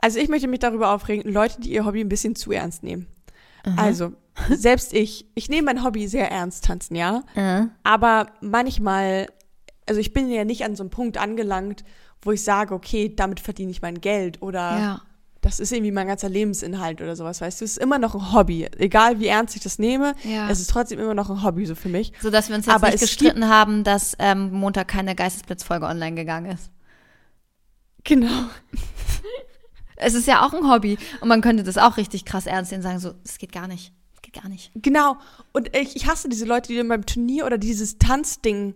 Also ich möchte mich darüber aufregen, Leute, die ihr Hobby ein bisschen zu ernst nehmen. Also, selbst ich, ich nehme mein Hobby sehr ernst, tanzen, ja. Äh. Aber manchmal, also ich bin ja nicht an so einem Punkt angelangt, wo ich sage, okay, damit verdiene ich mein Geld oder Ja. Das ist irgendwie mein ganzer Lebensinhalt oder sowas, weißt du. Es ist immer noch ein Hobby. Egal wie ernst ich das nehme, Ja. es ist trotzdem immer noch ein Hobby so für mich. So dass wir uns jetzt Aber nicht es gestritten haben, dass ähm, Montag keine Geistesblitzfolge online gegangen ist. Genau. Es ist ja auch ein Hobby und man könnte das auch richtig krass ernst sehen und sagen so, das geht gar nicht. Das geht gar nicht. Genau. Und ich, ich hasse diese Leute, die dann beim Turnier oder dieses Tanzding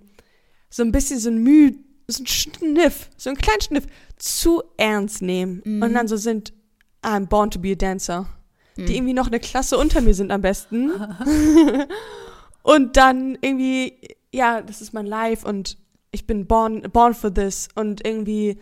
so ein bisschen so ein Mühe, so ein Schniff, so einen kleinen Schniff zu ernst nehmen. Und dann so sind, I'm born to be a dancer. Die irgendwie noch eine Klasse unter mir sind am besten. und dann irgendwie, ja, das ist mein Life und ich bin born, born for this. Und irgendwie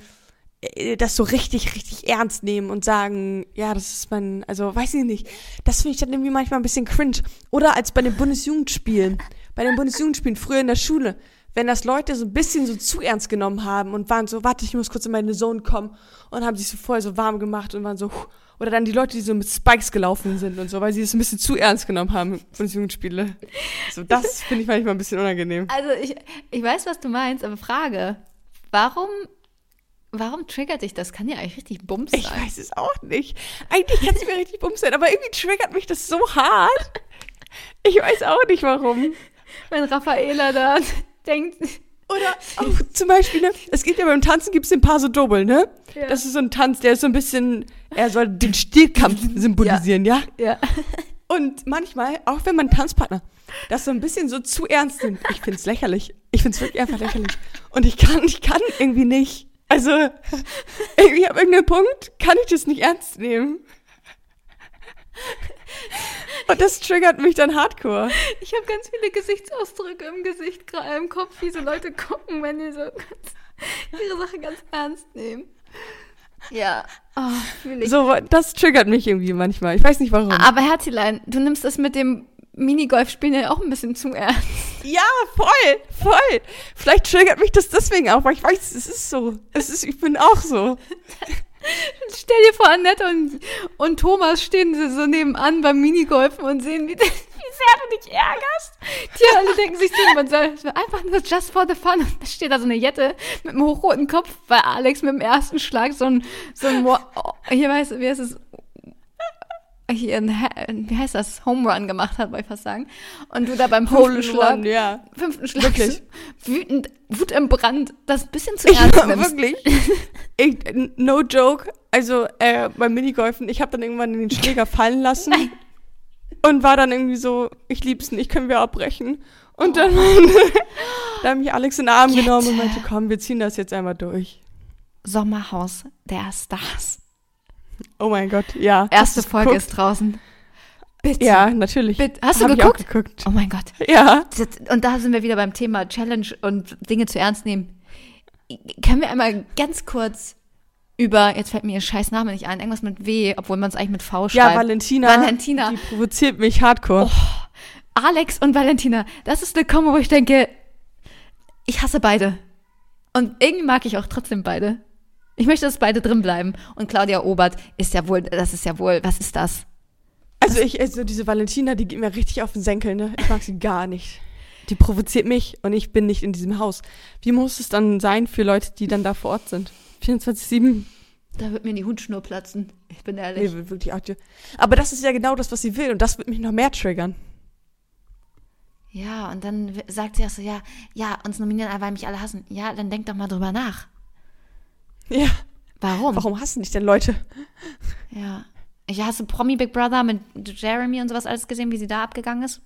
äh, das so richtig, richtig ernst nehmen und sagen, ja, das ist mein, also weiß ich nicht. Das finde ich dann irgendwie manchmal ein bisschen cringe. Oder als bei den Bundesjugendspielen. Bei den Bundesjugendspielen früher in der Schule. Wenn das Leute so ein bisschen so zu ernst genommen haben und waren so, warte, ich muss kurz in meine Zone kommen und haben sich so vorher so warm gemacht und waren so, huh. oder dann die Leute, die so mit Spikes gelaufen sind und so, weil sie es ein bisschen zu ernst genommen haben, Bundesjugendspiele. So, das finde ich manchmal ein bisschen unangenehm. Also ich, ich weiß, was du meinst, aber Frage, warum, warum triggert dich das? Kann ja eigentlich richtig Bums Ich sein. weiß es auch nicht. Eigentlich kann es mir richtig bums sein, aber irgendwie triggert mich das so hart. Ich weiß auch nicht warum. Wenn Raffaela da denkt, Oder auch zum Beispiel, ne, es gibt ja beim Tanzen gibt es den Paso Doble, ne? Ja. Das ist so ein Tanz, der ist so ein bisschen, er soll den Stillkampf symbolisieren, ja? ja, Und manchmal, auch wenn mein Tanzpartner das so ein bisschen so zu ernst nimmt, ich find's lächerlich. Ich find's wirklich einfach lächerlich. Und ich kann, ich kann irgendwie nicht. Also, irgendwie ab irgendeinem Punkt kann ich das nicht ernst nehmen. Und das triggert mich dann hardcore. ich habe ganz viele Gesichtsausdrücke im Gesicht, gerade im Kopf, wie so Leute gucken, wenn die so ganz, ihre Sache ganz ernst nehmen. Ja, oh. So, das triggert mich irgendwie manchmal. Ich weiß nicht warum. Aber Herzilein, du nimmst das mit dem Minigolf-Spielen ja auch ein bisschen zu ernst. Ja, voll, voll. Vielleicht triggert mich das deswegen auch, weil ich weiß, es ist so. Es ist, ich bin auch so. Stell dir vor, Annette und, und Thomas stehen so so nebenan beim Minigolfen und sehen, wie, wie sehr du dich ärgerst. Die alle denken sich man soll einfach nur just for the fun. Und da steht da so eine Jette mit einem hochroten Kopf, weil Alex mit dem ersten Schlag so ein, so ein, oh, hier weiß, wie heißt es, hier ein, Ha- wie heißt das, Home Run gemacht hat, wollte ich fast sagen. Und du da beim fünften Schlag, one, ja. fünften Schlag Wirklich. wütend, Wut im Brand, das ein bisschen zu Ich ernst war nimmst. wirklich. Ich, no joke. Also äh, beim Minigolfen, ich habe dann irgendwann den Schläger fallen lassen und war dann irgendwie so, ich lieb's nicht, können wir abbrechen. Und dann, da hat mich Alex in den Arm Jette. genommen und meinte, komm, wir ziehen das jetzt einmal durch. Sommerhaus der Stars. Oh mein Gott, ja. Erste Folge geguckt? ist draußen. Bitte. Ja, natürlich. Bitte. Hast du Hab geguckt? Geguckt. Oh mein Gott. Ja. Und da sind wir wieder beim Thema Challenge und Dinge zu ernst nehmen. Können wir einmal ganz kurz über, jetzt fällt mir ihr scheiß Name nicht ein, irgendwas mit W, obwohl man es eigentlich mit V Ja, schreibt. Valentina. Valentina. Die provoziert mich hardcore. Alex und Valentina, das ist eine Kombo, wo ich denke, ich hasse beide. Und irgendwie mag ich auch trotzdem beide. Ich möchte, dass beide drin bleiben. Und Claudia Obert ist ja wohl, das ist ja wohl, was ist das? Also ich, also diese Valentina, die geht mir richtig auf den Senkel, ne? Ich mag sie gar nicht. Die provoziert mich und ich bin nicht in diesem Haus. Wie muss es dann sein für Leute, die dann da vor Ort sind? 24-7? Da wird mir die Hutschnur platzen. Ich bin ehrlich. Nee, wirklich auch. Aber das ist ja genau das, was sie will und das wird mich noch mehr triggern. Ja, und dann sagt sie auch so, ja, ja, uns nominieren, weil mich alle hassen. Ja, dann denk doch mal drüber nach. Ja. Warum? Warum hassen dich denn Leute? Ja. Ich hasse Promi Big Brother mit Jeremy und sowas alles gesehen, wie sie da abgegangen ist.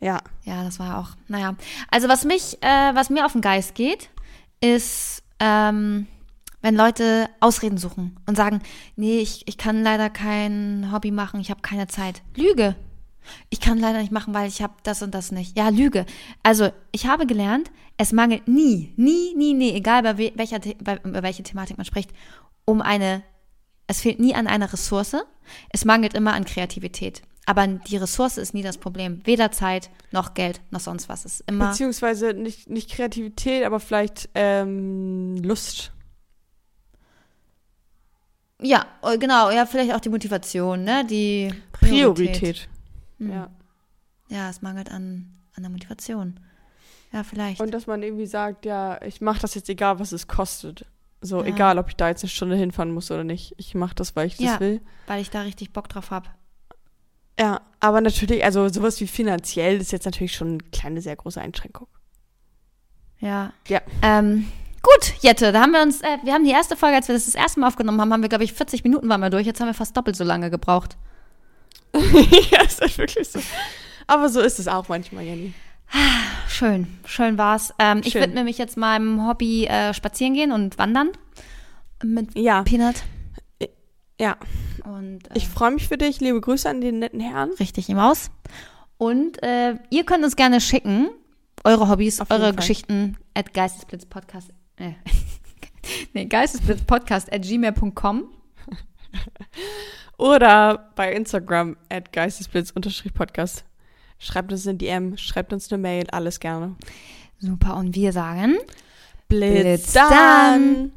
Ja. Ja, das war auch, naja. Also was mich, äh, was mir auf den Geist geht, ist, ähm, wenn Leute Ausreden suchen und sagen, nee, ich, ich kann leider kein Hobby machen, ich habe keine Zeit. Lüge. Ich kann leider nicht machen, weil ich habe das und das nicht. Ja, Lüge. Also ich habe gelernt, es mangelt nie, nie, nie, nie, egal bei we- welcher, bei, über welche Thematik man spricht, um eine, es fehlt nie an einer Ressource, es mangelt immer an Kreativität. Aber die Ressource ist nie das Problem. Weder Zeit, noch Geld, noch sonst was. Es ist immer. Beziehungsweise nicht, nicht Kreativität, aber vielleicht ähm, Lust. Ja, äh, genau, ja, vielleicht auch die Motivation, ne? Die Priorität. Mhm. Ja. Ja, es mangelt an, an der Motivation. Ja, vielleicht. Und dass man irgendwie sagt, ja, ich mache das jetzt egal, was es kostet. So, Ja. egal, ob ich da jetzt eine Stunde hinfahren muss oder nicht. Ich mache das, weil ich das Ja. will. weil ich da richtig Bock drauf habe. Ja, aber natürlich, also sowas wie finanziell ist jetzt natürlich schon eine kleine, sehr große Einschränkung. Ja. Ja. Ähm, gut, Jette, da haben wir uns, äh, wir haben die erste Folge, als wir das das erste Mal aufgenommen haben, haben wir, glaube ich, 40 Minuten waren wir durch. Jetzt haben wir fast doppelt so lange gebraucht. ja, ist halt wirklich so. Aber so ist es auch manchmal, Jenny. Schön, schön war's. Ähm, ich Schön. widme mich jetzt meinem Hobby äh, spazieren gehen und wandern mit Ja, Peanut. ja. Und äh, Ich freue mich für dich. Liebe Grüße an den netten Herrn. richtig im Aus. Und äh, ihr könnt uns gerne schicken, eure Hobbys, eure Fall. Geschichten at geistesblitzpodcast. Äh, nee, geistesblitzpodcast at gmail.com. oder bei Instagram at geistesblitz-podcast. Schreibt uns eine DM, schreibt uns eine Mail, alles gerne. Super, und wir sagen Blitz, Blitz dann! dann.